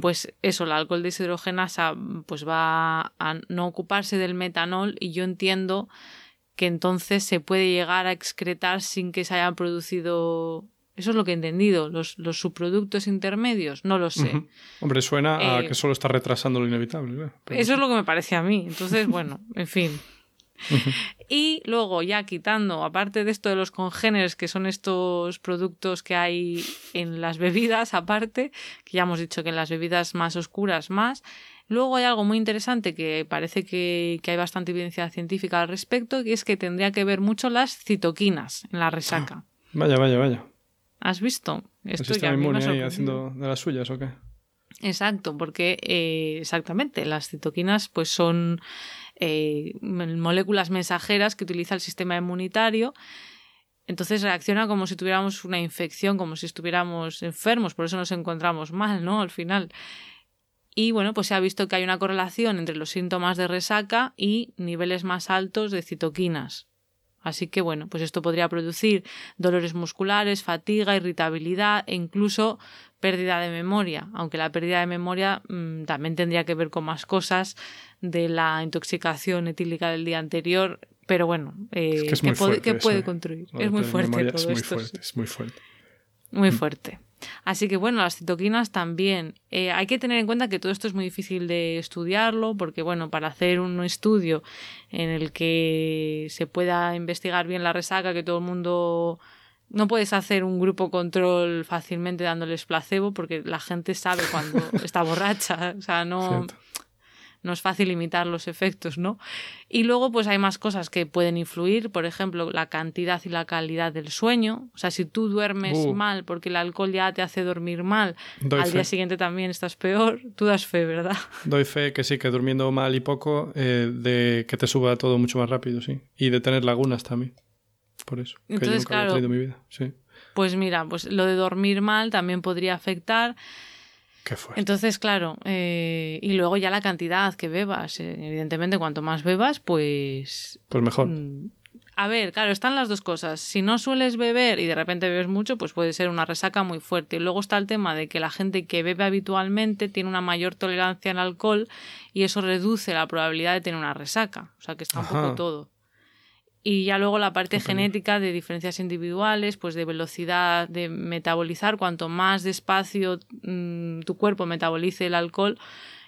pues eso, el alcohol deshidrogenasa pues va a no ocuparse del metanol y yo entiendo que entonces se puede llegar a excretar sin que se haya producido eso es lo que he entendido. Los, subproductos intermedios, no lo sé. Hombre, suena a eh, que solo está retrasando lo inevitable. Eso es lo que me parece a mí. Entonces, bueno, (laughs) en fin. Y luego, ya quitando, aparte de esto de los congéneres, que son estos productos que hay en las bebidas, aparte, que ya hemos dicho que en las bebidas más oscuras más, luego hay algo muy interesante que parece que, hay bastante evidencia científica al respecto, que es que tendría que ver mucho las citoquinas en la resaca. Ah, vaya, vaya, vaya. ¿Has visto? Esto ya inmune ahí haciendo de las suyas o qué? Exacto, porque eh, exactamente las citoquinas pues son eh, moléculas mensajeras que utiliza el sistema inmunitario Entonces reacciona como si tuviéramos una infección, como si estuviéramos enfermos, por eso nos encontramos mal, ¿no? Al final. Y bueno, pues se ha visto que hay una correlación entre los síntomas de resaca y niveles más altos de citoquinas. Así que bueno, pues esto podría producir dolores musculares, fatiga, irritabilidad e incluso pérdida de memoria, aunque la pérdida de memoria mm, también tendría que ver con más cosas de la intoxicación etílica del día anterior, pero bueno, eh, que, puede, construir. Es muy fuerte todo esto. es muy fuerte. Muy fuerte. Así que bueno, las citoquinas también. Eh, hay que tener en cuenta que todo esto es muy difícil de estudiarlo porque bueno, para hacer un estudio en el que se pueda investigar bien la resaca, que todo el mundo... No puedes hacer un grupo control fácilmente dándoles placebo porque la gente sabe cuando (laughs) está borracha. O sea, no no es fácil imitar los efectos, ¿no? Y luego, pues hay más cosas que pueden influir, por ejemplo, la cantidad y la calidad del sueño. O sea, si tú duermes uh. mal porque el alcohol ya te hace dormir mal, al día siguiente también estás peor, tú das fe, ¿verdad? Doy fe que sí, que durmiendo mal y poco, eh, de que te suba todo mucho más rápido, sí. Y de tener lagunas también. Por eso. Entonces, que yo claro, mi vida, sí. Pues mira, pues lo de dormir mal también podría afectar. Entonces, claro, eh, y luego ya la cantidad que bebas. Eh, evidentemente, cuanto más bebas, pues. Pues mejor. Mm, a ver, claro, están las dos cosas. Si no sueles beber y de repente bebes mucho, pues puede ser una resaca muy fuerte. Y luego está el tema de que la gente que bebe habitualmente tiene una mayor tolerancia al alcohol y eso reduce la probabilidad de tener una resaca. O sea que está un poco todo. Y ya luego la parte genética de diferencias individuales, pues de velocidad de metabolizar, cuanto más despacio mm, tu cuerpo metabolice el alcohol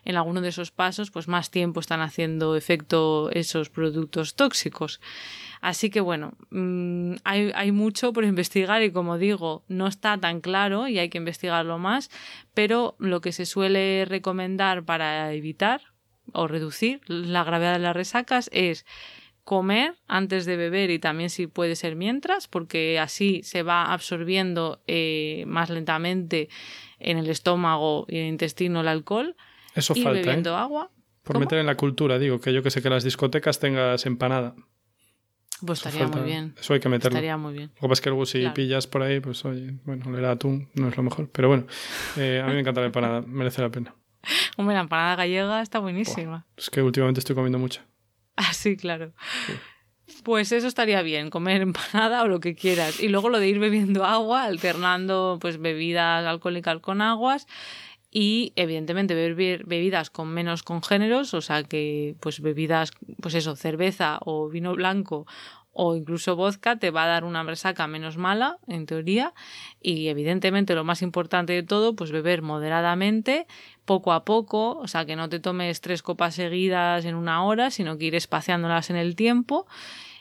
en alguno de esos pasos, pues más tiempo están haciendo efecto esos productos tóxicos. Así que bueno, mm, hay, hay, mucho por (laughs) investigar y como digo, no está tan claro y hay que investigarlo más, pero lo que se suele recomendar para evitar o reducir la gravedad de las resacas es comer antes de beber y también si puede ser mientras, porque así se va absorbiendo eh, más lentamente en el estómago y en el intestino el alcohol. Eso y falta. Bebiendo agua. Por meter en la cultura, digo, que yo que sé que las discotecas tengas empanada. Pues estaría muy bien. Eso hay que meterlo. Estaría muy bien. Lo que pasa es que luego si pillas por ahí, pues oye, bueno, le da atún, no es lo mejor. Pero bueno, eh, a mí me encanta la empanada, (laughs) merece la pena. Hombre, la empanada gallega está buenísima. es que últimamente estoy comiendo mucha. (laughs) Ah, sí, claro. Pues eso estaría bien, comer empanada o lo que quieras. Y luego lo de ir bebiendo agua, alternando pues bebidas alcohólicas con aguas y evidentemente beber bebidas con menos congéneros, o sea que pues bebidas, pues eso, cerveza o vino blanco o incluso vodka te va a dar una resaca menos mala, en teoría, y evidentemente lo más importante de todo, pues beber moderadamente, poco a poco, o sea, que no te tomes tres copas seguidas en una hora, sino que ir espaciándolas en el tiempo.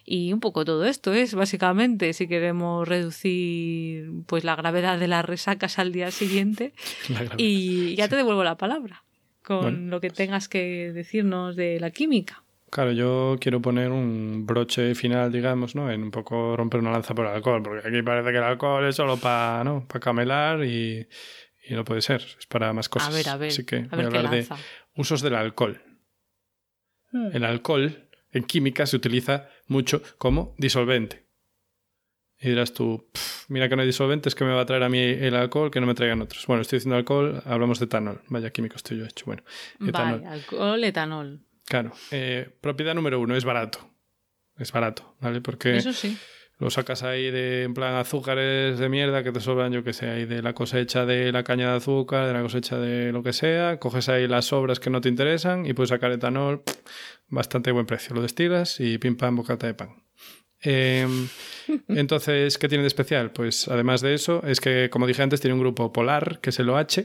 Y un poco todo esto es, básicamente, si queremos reducir pues la gravedad de las resacas al día siguiente. (laughs) Y ya te devuelvo la palabra con lo que tengas que decirnos de la química. Claro, yo quiero poner un broche final, digamos, ¿no? En un poco romper una lanza por el alcohol, porque aquí parece que el alcohol es solo para, ¿no? Para camelar y, no puede ser, es para más cosas. A ver, a ver. Así que voy a hablar de usos del alcohol. Hmm. El alcohol en química se utiliza mucho como disolvente. Y dirás tú, mira que no hay disolventes que me va a traer a mí el alcohol que no me traigan otros. Bueno, estoy diciendo alcohol, hablamos de etanol. Vaya químico estoy yo hecho. Bueno, etanol. Vale, alcohol, etanol. Claro. Eh, propiedad número uno, es barato. Es barato, ¿vale? Porque Eso sí. lo sacas ahí de, en plan, azúcares de mierda que te sobran, yo que sé, ahí de la cosecha de la caña de azúcar, de la cosecha de lo que sea, coges ahí las sobras que no te interesan y puedes sacar etanol, bastante buen precio. Lo destilas y pim pam, bocata de pan. Em, (laughs) entonces, ¿qué tiene de especial? Pues además de eso, es que, como dije antes, tiene un grupo polar, que es el OH,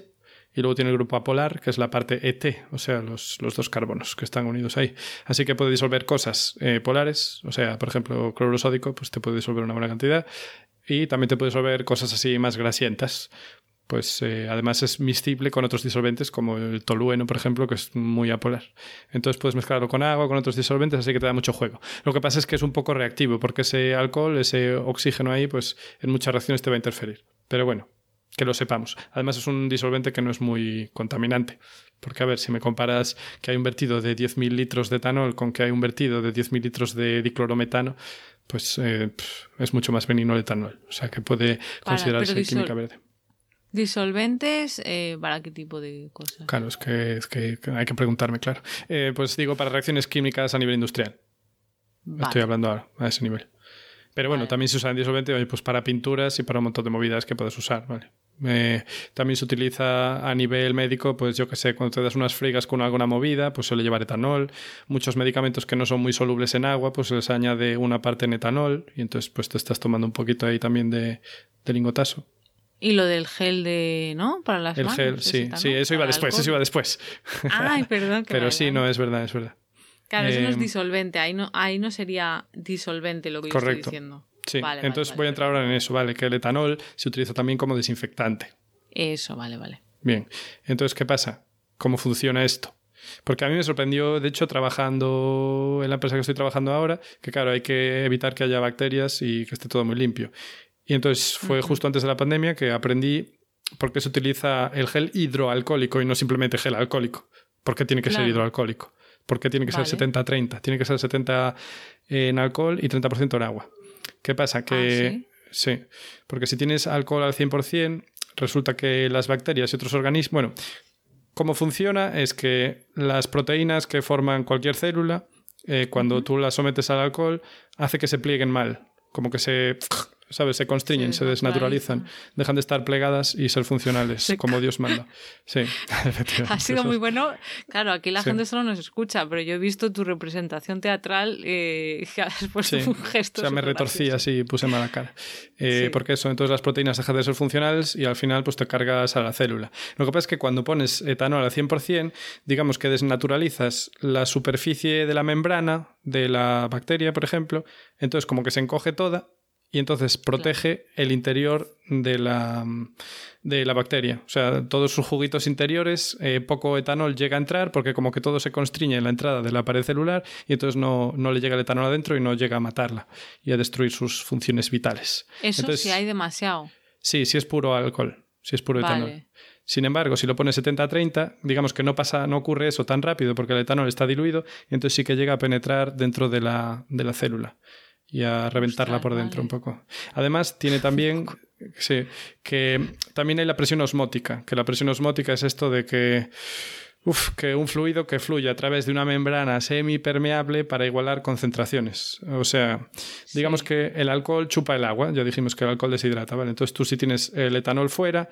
y luego tiene el grupo apolar, que es la parte ET, o sea, los, dos carbonos que están unidos ahí. Así que puede disolver cosas eh, polares, o sea, por ejemplo, cloruro sódico, pues te puede disolver una buena cantidad. Y también te puede disolver cosas así más grasientas. Pues eh, además es miscible con otros disolventes como el tolueno, por ejemplo, que es muy apolar. Entonces puedes mezclarlo con agua, con otros disolventes, así que te da mucho juego. Lo que pasa es que es un poco reactivo, porque ese alcohol, ese oxígeno ahí, pues en muchas reacciones te va a interferir. Pero bueno, que lo sepamos. Además es un disolvente que no es muy contaminante. Porque, a ver, si me comparas que hay un vertido de 10.000 litros de etanol con que hay un vertido de 10.000 litros de diclorometano, pues eh, es mucho más benigno el etanol. O sea que puede considerarse química verde. ¿Disolventes eh, para qué tipo de cosas? Claro, es que, es que hay que preguntarme, claro. Eh, pues digo, para reacciones químicas a nivel industrial. Estoy hablando ahora, a ese nivel. Pero bueno, también se usa en disolvente pues para pinturas y para un montón de movidas que puedes usar, ¿vale? Eh, también se utiliza a nivel médico, pues yo que sé, cuando te das unas frigas con alguna movida, pues suele llevar etanol. Muchos medicamentos que no son muy solubles en agua, pues se les añade una parte en etanol y entonces pues te estás tomando un poquito ahí también de, de lingotazo. Y lo del gel de, ¿no? Para las El gel, sí, sí, eso iba después, eso iba después. Ay, perdón. (laughs) Pero sí, no, es verdad, es verdad. Claro, eso no es em, disolvente, ahí no, ahí no sería disolvente lo que yo estoy diciendo. Sí, entonces voy a entrar ahora en eso, ¿vale? Que el etanol se utiliza también como desinfectante. Eso, vale, vale. Bien, entonces, ¿qué pasa? ¿Cómo funciona esto? Porque a mí me sorprendió, de hecho, trabajando en la empresa que estoy trabajando ahora, que claro, hay que evitar que haya bacterias y que esté todo muy limpio. Y entonces fue justo antes de la pandemia que aprendí por qué se utiliza el gel hidroalcohólico y no simplemente gel alcohólico. ¿Por qué tiene que ser hidroalcohólico? ¿Por qué tiene que ser 70-30? Tiene que ser 70 en alcohol y 30% en agua. ¿Qué pasa? Que ah, ¿sí? ¿sí? porque si tienes alcohol al 100%, resulta que las bacterias y otros organismos, bueno, cómo funciona es que las proteínas que forman cualquier célula, eh, cuando tú las sometes al alcohol, hace que se plieguen mal, como que se ¿sabes? Se constriñen, se, desnaturalizan, dejan de estar plegadas y ser funcionales, como Dios manda. (laughs) Sí, (laughs) Ha sido muy bueno. Claro, aquí la gente solo nos escucha, pero yo he visto tu representación teatral eh, (laughs) que has puesto un gesto. O sea, me retorcí así y puse mala cara. Eh, porque eso, entonces las proteínas dejan de ser funcionales y al final pues te cargas a la célula. Lo que pasa es que cuando pones etanol al 100%, digamos que desnaturalizas la superficie de la membrana de la bacteria, por ejemplo, entonces como que se encoge toda y entonces protege el interior de la, de la bacteria. O sea, todos sus juguitos interiores, eh, poco etanol llega a entrar porque como que todo se constriñe en la entrada de la pared celular y entonces no, no le llega el etanol adentro y no llega a matarla y a destruir sus funciones vitales. Eso si hay demasiado. Sí, si es puro alcohol, si es puro etanol. Sin embargo, si lo pones 70-30, digamos que no pasa, no ocurre eso tan rápido porque el etanol está diluido y entonces sí que llega a penetrar dentro de la, de la célula y a reventarla por dentro un poco. Además, tiene (laughs) también sí, que también hay la presión osmótica, que la presión osmótica es esto de que Uf, que un fluido que fluye a través de una membrana semipermeable para igualar concentraciones. O sea, digamos que el alcohol chupa el agua, ya dijimos que el alcohol deshidrata, ¿vale? Entonces tú si tienes el etanol fuera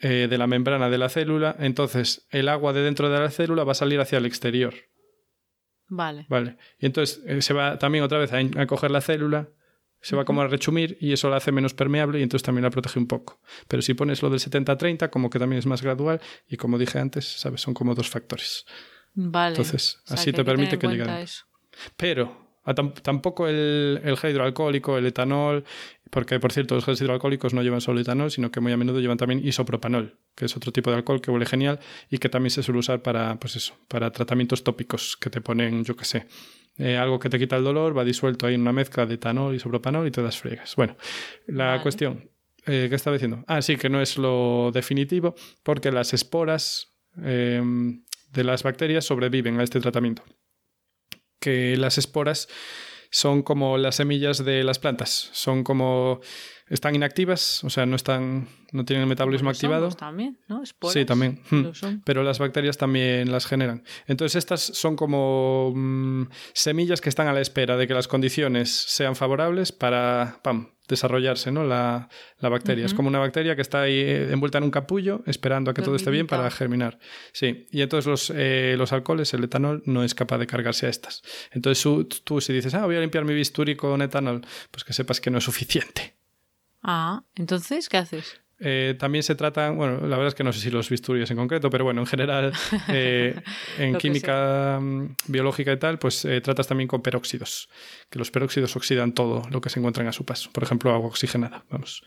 eh, de la membrana de la célula, entonces el agua de dentro de la célula va a salir hacia el exterior. Vale. Vale. Y entonces eh, se va también otra vez a, coger la célula, se va como a rechumir y eso la hace menos permeable y entonces también la protege un poco. Pero si pones lo del 70-30, como que también es más gradual y como dije antes, ¿sabes? Son como dos factores. Vale. Entonces, así te permite que llegue. Pero tampoco el, el hidroalcohólico, el etanol, porque por cierto los geles hidroalcohólicos no llevan solo etanol, sino que muy a menudo llevan también isopropanol, que es otro tipo de alcohol que huele genial y que también se suele usar para, pues eso, para tratamientos tópicos que te ponen, yo qué sé, eh, algo que te quita el dolor, va disuelto ahí en una mezcla de etanol, isopropanol y te das fregas. Bueno, la cuestión, eh, ¿qué estaba diciendo? Ah, sí, que no es lo definitivo, porque las esporas eh, de las bacterias sobreviven a este tratamiento que las esporas son como las semillas de las plantas, son como están inactivas, o sea, no están no tienen el metabolismo activado. también, ¿no? Esporas sí, también. Hmm. Pero las bacterias también las generan. Entonces estas son como mm, semillas que están a la espera de que las condiciones sean favorables para pam, desarrollarse, ¿no? La, bacteria. Es como una bacteria que está ahí eh, envuelta en un capullo esperando a que todo esté bien para germinar. Sí, y entonces los, eh, los alcoholes, el etanol, no es capaz de cargarse a estas. Entonces tú, si dices, ah, voy a limpiar mi bisturí con etanol, pues que sepas que no es suficiente. Ah, entonces, ¿qué haces? Eh, también se tratan, bueno, la verdad es que no sé si los bisturios en concreto, pero bueno, en general, (laughs) eh, en química mm, biológica y tal, pues eh, tratas también con peróxidos, que los peróxidos oxidan todo lo que se encuentran a su paso. Por ejemplo, agua oxigenada, vamos,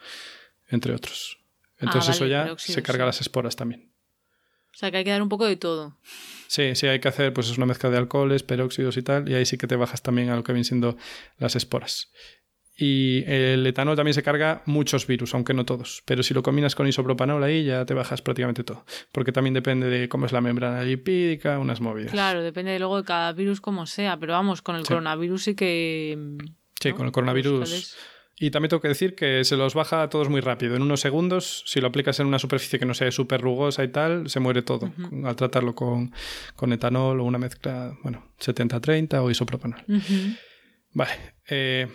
entre otros. Entonces ah, eso ya se carga las esporas también. O sea que hay que dar un poco de todo. Sí, sí, hay que hacer pues es una mezcla de alcoholes, peróxidos y tal, y ahí sí que te bajas también a lo que vienen siendo las esporas. Y el etanol también se carga muchos virus, aunque no todos. Pero si lo combinas con isopropanol ahí ya te bajas prácticamente todo. Porque también depende de cómo es la membrana lipídica, unas movidas. Claro, depende luego de cada virus como sea. Pero vamos, con el coronavirus sí que... Sí, con el coronavirus. Y también tengo que decir que se los baja a todos muy rápido. En unos segundos, si lo aplicas en una superficie que no sea súper rugosa y tal, se muere todo al tratarlo con, con, etanol o una mezcla, bueno, 70-30 o isopropanol. Vale. Eh,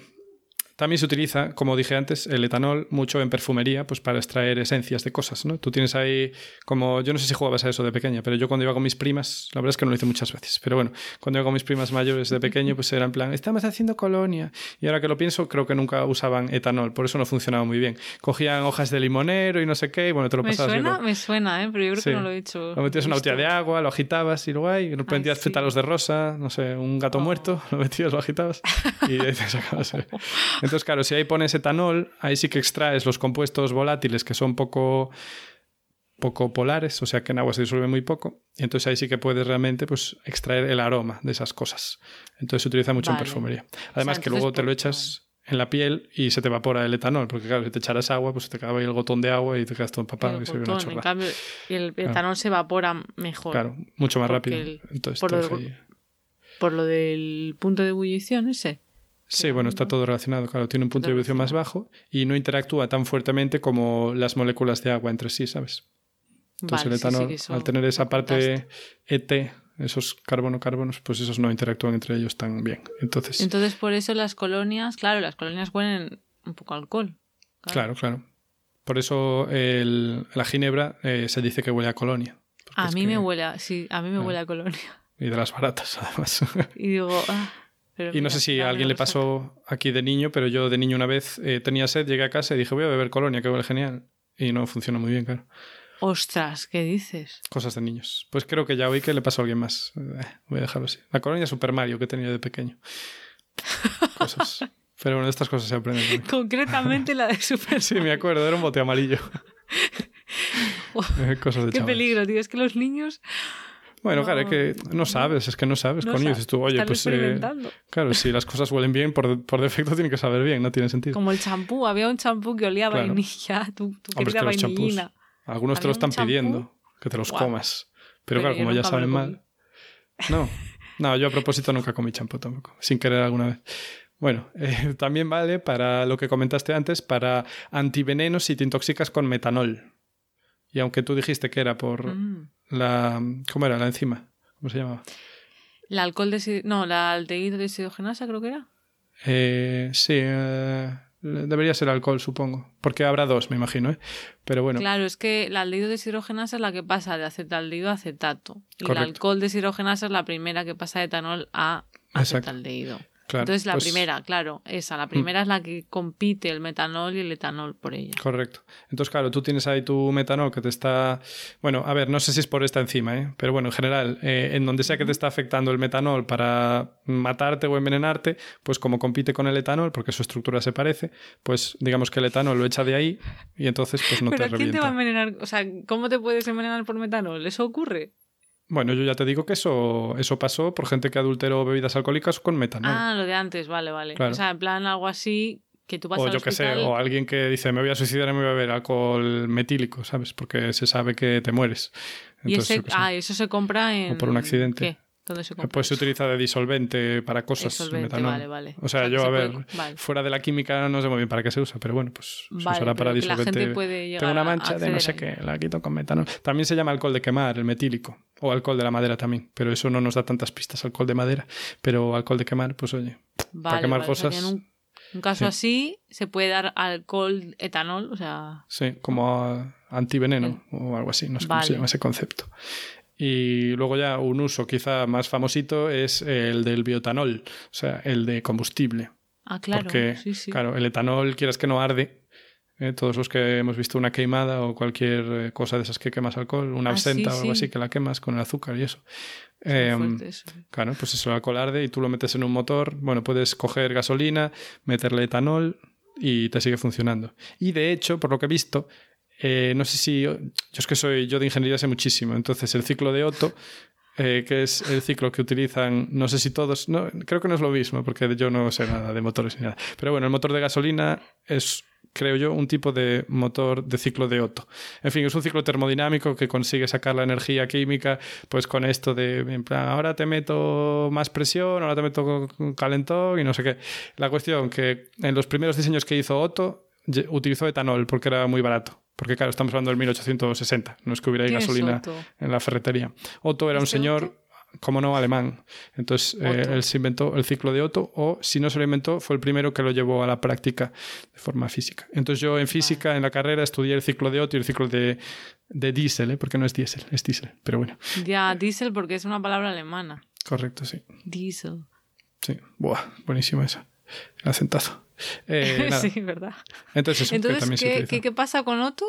también se utiliza, como dije antes, el etanol mucho en perfumería, pues para extraer esencias de cosas, ¿no? Tú tienes ahí, como, yo no sé si jugabas a eso de pequeña, pero yo cuando iba con mis primas, la verdad es que no lo hice muchas veces, pero bueno, cuando iba con mis primas mayores de pequeño, pues era en plan, estamos haciendo colonia. Y ahora que lo pienso, creo que nunca usaban etanol, por eso no funcionaba muy bien. Cogían hojas de limonero y no sé qué, y bueno, te lo me pasabas. Suena, me suena, ¿eh? pero yo creo que no lo he hecho. Lo metías en una botella de agua, lo agitabas y luego ahí, lo metías pétalos de rosa, no sé, un gato oh. muerto, (laughs) lo metías, lo agitabas y ahí te sacabas. (laughs) Entonces, claro, si ahí pones etanol, ahí sí que extraes los compuestos volátiles que son poco, poco polares, o sea que en agua se disuelve muy poco. Y entonces ahí sí que puedes realmente pues, extraer el aroma de esas cosas. Entonces se utiliza mucho en perfumería. Además que luego te lo echas en la piel y se te evapora el etanol, porque claro, si te echaras agua, pues te acaba ahí el gotón de agua y te quedas todo empapado. y en cambio, el etanol se evapora mejor. Claro, mucho más rápido. Entonces, por, lo, del punto de ebullición ese. Sí, bueno, está todo relacionado, claro, tiene un punto de ebullición más bajo y no interactúa tan fuertemente como las moléculas de agua entre sí, ¿sabes? Entonces el etanol, al tener esa parte ET, esos carbono-carbonos, pues esos no interactúan entre ellos tan bien. Entonces, Entonces por eso las colonias, claro, las colonias huelen un poco alcohol. Claro, claro. Por eso la ginebra eh, se dice que huele a colonia. A mí me huele, a, sí, a mí me huele a colonia. Y de las baratas, (laughs) además. Y digo, ah, y no sé si a alguien le pasó aquí de niño, pero yo de niño una vez eh, tenía sed, llegué a casa y dije, voy a beber colonia, que huele genial. Y no funcionó muy bien, claro. Ostras, ¿qué dices? Cosas de niños. Pues creo que ya oí que le pasó a alguien más. Eh, voy a dejarlo así. La colonia Super Mario que he tenido de pequeño. (laughs) Cosas. Pero bueno, estas cosas se aprenden. (laughs) Concretamente la de Super (laughs) Sí, me acuerdo, era un bote amarillo. Eh, cosas de Qué peligro, tío. Es que los niños bueno, claro, es que no sabes, es que no sabes. No Coño, dices tú, oye, pues. Eh, claro, si las cosas huelen bien, por, por, defecto tiene que saber bien, no tiene sentido. Como el champú, había un champú que olía a vainilla, (laughs) tú, tú querías vainillina. Algunos te lo están pidiendo, que te los comas. Pero, claro, como ya saben mal. No, (laughs) no, yo a propósito nunca comí champú tampoco, sin querer alguna vez. Bueno, eh, también vale para lo que comentaste antes, para antivenenos si te intoxicas con metanol. Y aunque tú dijiste que era por mm. la... ¿Cómo era la enzima? ¿Cómo se llamaba? La alcohol de... No, la aldehído deshidrogenasa creo que era. Eh, sí, eh, debería ser alcohol, supongo. Porque habrá dos, me imagino, ¿eh? Pero bueno. Claro, es que la aldehído deshidrogenasa es la que pasa de acetaldehído a acetato. Y la alcohol deshidrogenasa es la primera que pasa de etanol a acetaldehído. Entonces la pues primera, claro, esa, la primera es la que compite el metanol y el etanol por ella. Correcto. Entonces, claro, tú tienes ahí tu metanol que te está, bueno, a ver, no sé si es por esta enzima, ¿eh? pero bueno, en general, eh, en donde sea que te está afectando el metanol para matarte o envenenarte, pues como compite con el etanol, porque su estructura se parece, pues digamos que el etanol lo echa de ahí y entonces pues no ¿Pero te ¿quién te va a envenenar? O sea, ¿cómo te puedes envenenar por metanol? ¿Eso ocurre? Bueno, yo ya te digo que eso, eso pasó por gente que adulteró bebidas alcohólicas con metanol. Ah, lo de antes, vale, vale. O sea, en plan algo así que tú vas O yo que sé, o alguien que dice, me voy a suicidar y me voy a beber alcohol metílico, ¿sabes? Porque se sabe que te mueres. y ese, ah, eso se compra en... O por un accidente. ¿Qué? ¿Dónde se compra? Pues se utiliza de disolvente para cosas. Disolvente, vale, vale. O sea, yo, a ver, fuera de la química no sé muy bien para qué se usa, pero bueno, pues se usará para disolvente. La gente puede Tengo una mancha de no sé qué, la quito con metanol. También se llama alcohol de quemar, el metílico. O alcohol de la madera también. Pero eso no nos da tantas pistas, alcohol de madera. Pero alcohol de quemar, pues oye, para quemar cosas. un, caso así, se puede dar alcohol etanol, o sea. Sí, como antiveneno o algo así, no sé cómo se llama ese concepto. Y luego ya un uso quizá más famosito es el del biotanol, o sea, el de combustible. Ah, claro. Porque, sí, sí. claro, el etanol, quieras que no arde, ¿eh? todos los que hemos visto una queimada o cualquier eh, cosa de esas que quemas alcohol, una ah, absenta o algo así que la quemas con el azúcar y eso. Eh, claro, pues eso, el alcohol arde y tú lo metes en un motor. Bueno, puedes coger gasolina, meterle etanol y te sigue funcionando. Y de hecho, por lo que he visto, eh, no sé si. Yo, es que soy. Yo de ingeniería sé muchísimo. Entonces, el ciclo de Otto, eh, que es el ciclo que utilizan, no sé si todos. No, creo que no es lo mismo, porque yo no sé nada de motores ni nada. Pero bueno, el motor de gasolina es creo yo, un tipo de motor de ciclo de Otto. En fin, es un ciclo termodinámico que consigue sacar la energía química, pues con esto de, plan, ahora te meto más presión, ahora te meto calentón y no sé qué. La cuestión que en los primeros diseños que hizo Otto, utilizó etanol porque era muy barato. Porque claro, estamos hablando del 1860, no es que hubiera gasolina en la ferretería. Otto era un señor como no, alemán. Entonces, eh, él se inventó el ciclo de Otto, o si no se lo inventó, fue el primero que lo llevó a la práctica de forma física. Entonces, yo en física, en la carrera, estudié el ciclo de Otto y el ciclo de, de Diesel, ¿eh? porque no es diésel, es diésel, pero bueno. Ya, diésel porque es una palabra alemana. Correcto, sí. Diesel. Sí, buah, buenísima esa. El acentazo. (laughs) Eh, (laughs) sí, verdad. Entonces, ¿qué, ¿qué pasa con Otto?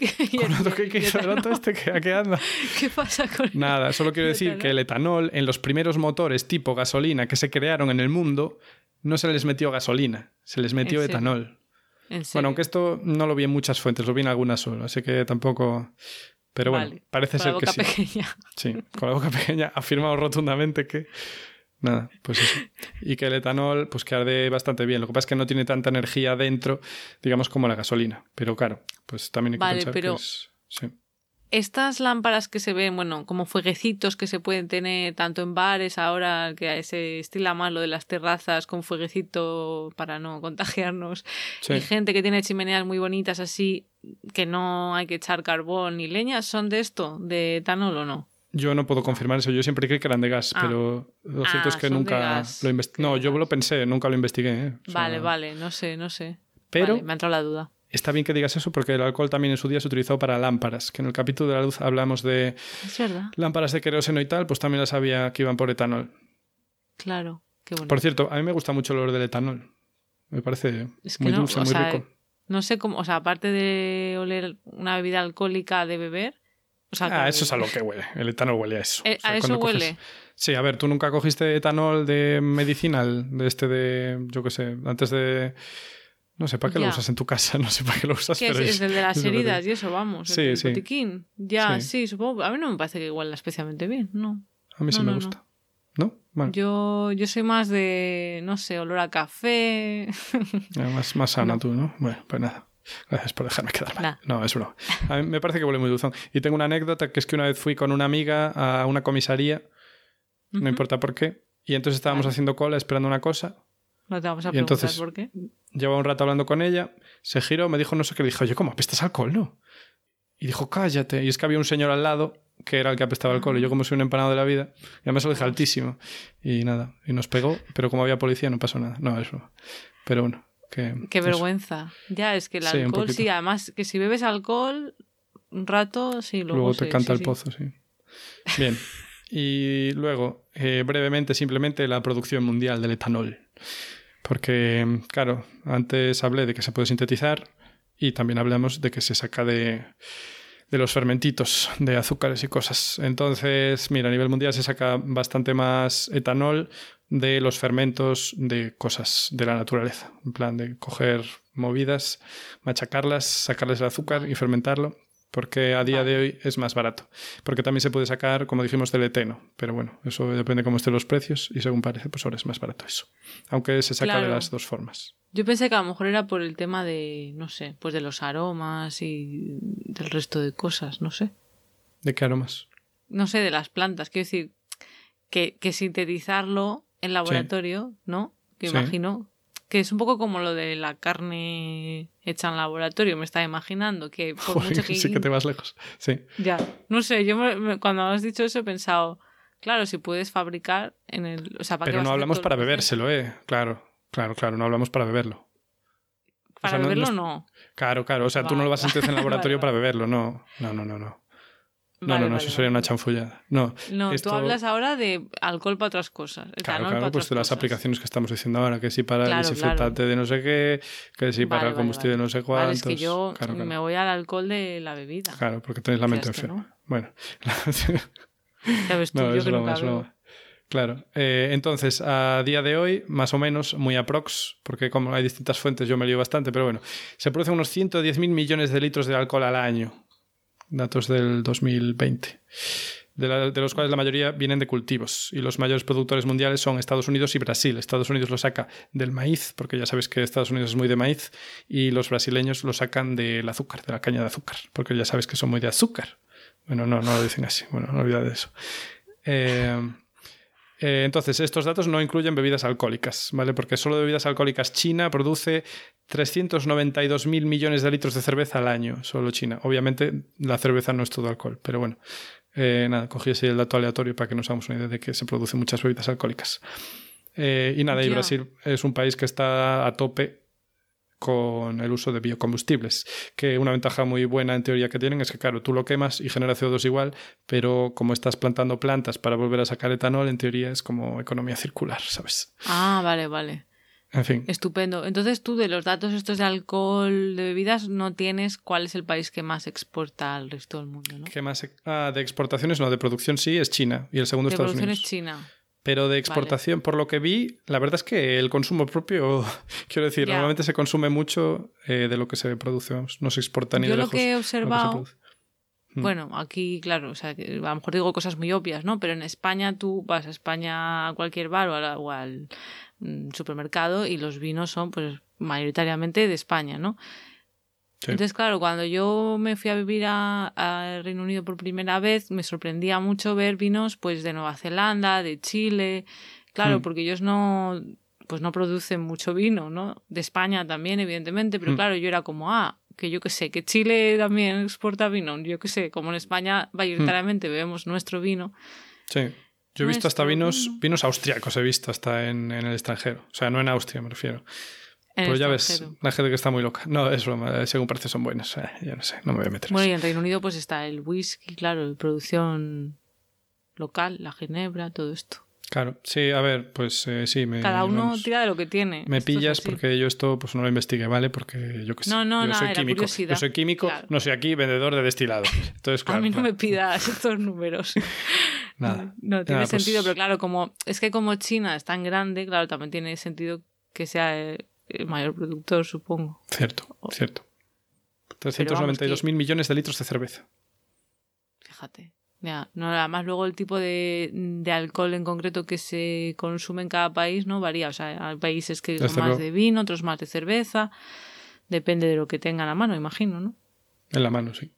(laughs) ¿Con otro que hizo el otro este que a qué anda? ¿Qué pasa con Nada, solo quiero decir que el etanol en los primeros motores tipo gasolina que se crearon en el mundo no se les metió gasolina, se les metió etanol. bueno, aunque esto no lo vi en muchas fuentes, lo vi en algunas solo, así que tampoco... Pero bueno, parece ser que sí. Pequeña. Sí, con la boca pequeña afirmado rotundamente que Nada, pues eso. (laughs) Y que el etanol, pues que arde bastante bien. Lo que pasa es que no tiene tanta energía dentro, digamos, como la gasolina. Pero claro, pues también hay que pensar que es... Sí. Estas lámparas que se ven, bueno, como fueguecitos que se pueden tener tanto en bares ahora, que se estila más lo de las terrazas con fueguecito para no (laughs) contagiarnos, y gente que tiene chimeneas muy bonitas así, que no hay que echar carbón ni leña, ¿son de esto, de etanol o no? Yo no puedo confirmar eso. Yo siempre creí que eran de gas, ah. pero lo cierto es ah, que nunca lo investigué. No, yo lo pensé, nunca lo investigué. ¿eh? vale, vale, no sé, no sé. Pero me ha entrado la duda. Está bien que digas eso porque el alcohol también en su día se utilizó para lámparas, que en el capítulo de la luz hablamos de lámparas de queroseno y tal, pues también las había que iban por etanol. Claro, qué bueno. Por cierto, a mí me gusta mucho el olor del etanol. Me parece muy dulce, muy rico. No sé cómo, o sea, aparte de oler una bebida alcohólica de beber, ah, eso es a lo que huele. El etanol huele a eso. Eh, ¿A eso huele? Sí, a ver, tú nunca cogiste etanol de medicinal, de este de, yo qué sé, antes de... No sé para qué lo usas en tu casa, (laughs) no sé para qué lo usas. ¿Qué pero es, el de las heridas y eso, vamos. Sí, el sí. botiquín. Ya, sí. supongo. A mí no me parece que huela especialmente bien, no. A mí sí me gusta. ¿No? Bueno. Yo, yo soy más de, no sé, olor a café. más, más sana (laughs) tú, ¿no? Bueno, pues nada. Gracias por dejarme quedar mal. No, es broma. A mí me parece que huele muy dulzón. Y tengo una anécdota que es que una vez fui con una amiga a una comisaría, no importa por qué, y entonces estábamos haciendo cola esperando una cosa. No te vamos a preguntar entonces, por qué. Llevaba un rato hablando con ella, se giró, me dijo no sé qué, le dijo, oye, ¿cómo apestas alcohol, no? Y dijo, cállate. Y es que había un señor al lado que era el que apestaba alcohol. Y yo, como soy un empanado de la vida, y además lo dije altísimo. Y nada, y nos pegó, pero como había policía no pasó nada. No, eso. Pero bueno, Qué vergüenza. Ya, es que el alcohol, sí, además que si bebes alcohol un rato, sí, luego, luego te canta el pozo, sí. Bien. y luego, eh, brevemente, simplemente la producción mundial del etanol. Porque, claro, antes hablé de que se puede sintetizar y también hablamos de que se saca de, de los fermentitos de azúcares y cosas. Entonces, mira, a nivel mundial se saca bastante más etanol de los fermentos de cosas de la naturaleza. En plan de coger movidas, machacarlas, sacarles el azúcar y fermentarlo. Porque a día de hoy es más barato. Porque también se puede sacar, como dijimos, del eteno. Pero bueno, eso depende de cómo estén los precios y según parece, pues ahora es más barato eso. Aunque se saca de las dos formas. Yo pensé que a lo mejor era por el tema de, no sé, pues de los aromas y del resto de cosas, no sé. ¿De qué aromas? No sé, de las plantas. Quiero decir, que, que sintetizarlo en laboratorio, ¿no? Que imagino que es un poco como lo de la carne hecha en laboratorio, me estaba imaginando que por mucho (laughs) que... Sí que te vas lejos, sí. Ya, no sé, yo cuando has dicho eso he pensado, claro, si puedes fabricar en el... O sea, ¿para Pero no hablamos para bebérselo, ¿eh? Claro, claro, claro, no hablamos para beberlo. Para beberlo no, Claro, claro, o sea, tú no lo vas a hacer en (laughs) laboratorio para beberlo, no, no, no, no, no. No, no, no, eso sería una chanfullada. No, no tú hablas ahora de alcohol para otras cosas. Claro, claro, pues de las aplicaciones que estamos diciendo ahora, que sí para el desinfectante de no sé qué, que sí para el combustible de no sé cuántos. es que yo me voy al alcohol de la bebida. Claro, porque tenéis la mente enferma. Bueno. (laughs) ya ves tú, yo creo que Claro. Eh, entonces, a día de hoy, más o menos, muy aprox, porque como hay distintas fuentes, yo me lío bastante, pero bueno, se producen unos 110.000 millones de litros de alcohol al año datos del 2020. de, los cuales la mayoría vienen de cultivos. Y los mayores productores mundiales son Estados Unidos y Brasil. Estados Unidos lo saca del maíz, porque ya sabes que Estados Unidos es muy de maíz, y los brasileños lo sacan del azúcar, de la caña de azúcar, porque ya sabes que son muy de azúcar. Bueno, no, no lo dicen así, bueno, no olvides de eso. Eh, eh, entonces, estos datos no incluyen bebidas alcohólicas, ¿vale? Porque solo de bebidas alcohólicas China produce 392.000 millones de litros de cerveza al año, solo China. Obviamente la cerveza no es todo alcohol, pero bueno, eh, nada, cogí ese el dato aleatorio para que nos hagamos una idea de que se producen muchas bebidas alcohólicas. Eh, y nada, y Brasil es un país que está a tope con el uso de biocombustibles, que una ventaja muy buena en teoría que tienen es que, claro, tú lo quemas y genera CO2 igual, pero como estás plantando plantas para volver a sacar etanol, en teoría es como economía circular, ¿sabes? Ah, vale, vale. En fin. Estupendo. Entonces tú de los datos estos de alcohol, de bebidas, no tienes cuál es el país que más exporta al resto del mundo, ¿no? ¿Qué más? Ah, de exportaciones no, de producción sí, es China. Y el segundo de Estados producción Unidos. es China. Pero de exportación, por lo que vi, la verdad es que el consumo propio, (laughs) quiero decir, Ya. normalmente se consume mucho eh, de lo que se produce, no se exporta ni Yo de lo lejos que he se observado, produce. Mm. bueno, aquí, claro, o sea, que a lo mejor digo cosas muy obvias, ¿no? Pero en España tú vas a España a cualquier bar o, la- o al mm, supermercado y los vinos son, pues, mayoritariamente de España, ¿no? Sí. Entonces, claro, cuando yo me fui a vivir a, a Reino Unido por primera vez, me sorprendía mucho ver vinos, pues, de Nueva Zelanda, de Chile, claro, Mm. porque ellos no, pues, no producen mucho vino, ¿no? De España también, evidentemente, pero Mm. claro, yo era como, ah, que yo qué sé, que Chile también exporta vino, yo qué sé, como en España mayoritariamente Mm. bebemos nuestro vino. Sí. Yo he visto hasta vinos, vino. vinos austriacos, he visto hasta en, en el extranjero. O sea, no en Austria, me refiero. En Pues ya ves, la gente que está muy loca. No, es broma, eh, según parece son buenas. Eh, ya no sé, no me voy a meter en Bueno, y en Reino Unido pues está el whisky, claro, producción local, la ginebra, todo esto. Claro, sí, a ver, pues eh, sí, me, Cada uno vamos, tira de lo que tiene. me pillas porque yo esto pues no lo investigué, ¿vale? Porque yo qué sé. No, no, yo nada, soy era químico. curiosidad. Yo soy químico, Claro. no soy aquí vendedor de destilado. Entonces, (laughs) claro, a mí no me pidas estos números. (laughs) Nada. No tiene Nada, pues- sentido, pero claro, como es que como China es tan grande, claro, también tiene sentido que sea el, el mayor productor, supongo. Cierto, Oh. cierto. Pero 392 vamos, mil millones de litros de cerveza. Fíjate. Ya, no, además luego el tipo de, de alcohol en concreto que se consume en cada país no varía. O sea, hay países que son más de vino, otros más de cerveza. Depende de lo que tengan a mano, imagino, ¿no? En la mano, sí.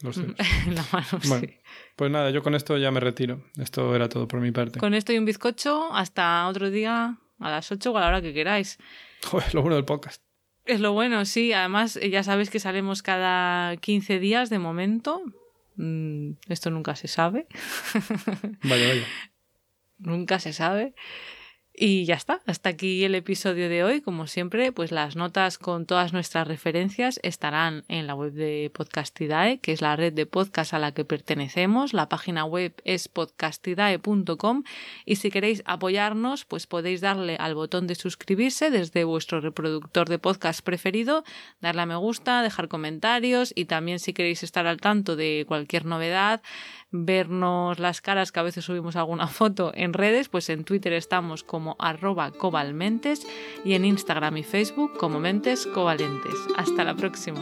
Los (laughs) en la mano, Bueno, sí. pues nada, yo con esto ya me retiro. Esto era todo por mi parte. Con esto y un bizcocho, hasta otro día a las 8 o a la hora que queráis. Joder, lo bueno del podcast. Es lo bueno, sí. Además, eh, ya sabéis que salimos cada 15 días de momento. Mm, esto nunca se sabe. Vaya, vaya. (laughs) nunca se sabe. Y ya está, hasta aquí el episodio de hoy. Como siempre, pues las notas con todas nuestras referencias estarán en la web de Podcastidae, que es la red de podcast a la que pertenecemos. La página web es podcastidae.com y si queréis apoyarnos, pues podéis darle al botón de suscribirse desde vuestro reproductor de podcast preferido, darle a me gusta, dejar comentarios y también si queréis estar al tanto de cualquier novedad, vernos las caras que a veces subimos alguna (laughs) foto en redes, pues en Twitter estamos como arroba cobalmentes y en Instagram y Facebook como mentes covalentes. Hasta la próxima.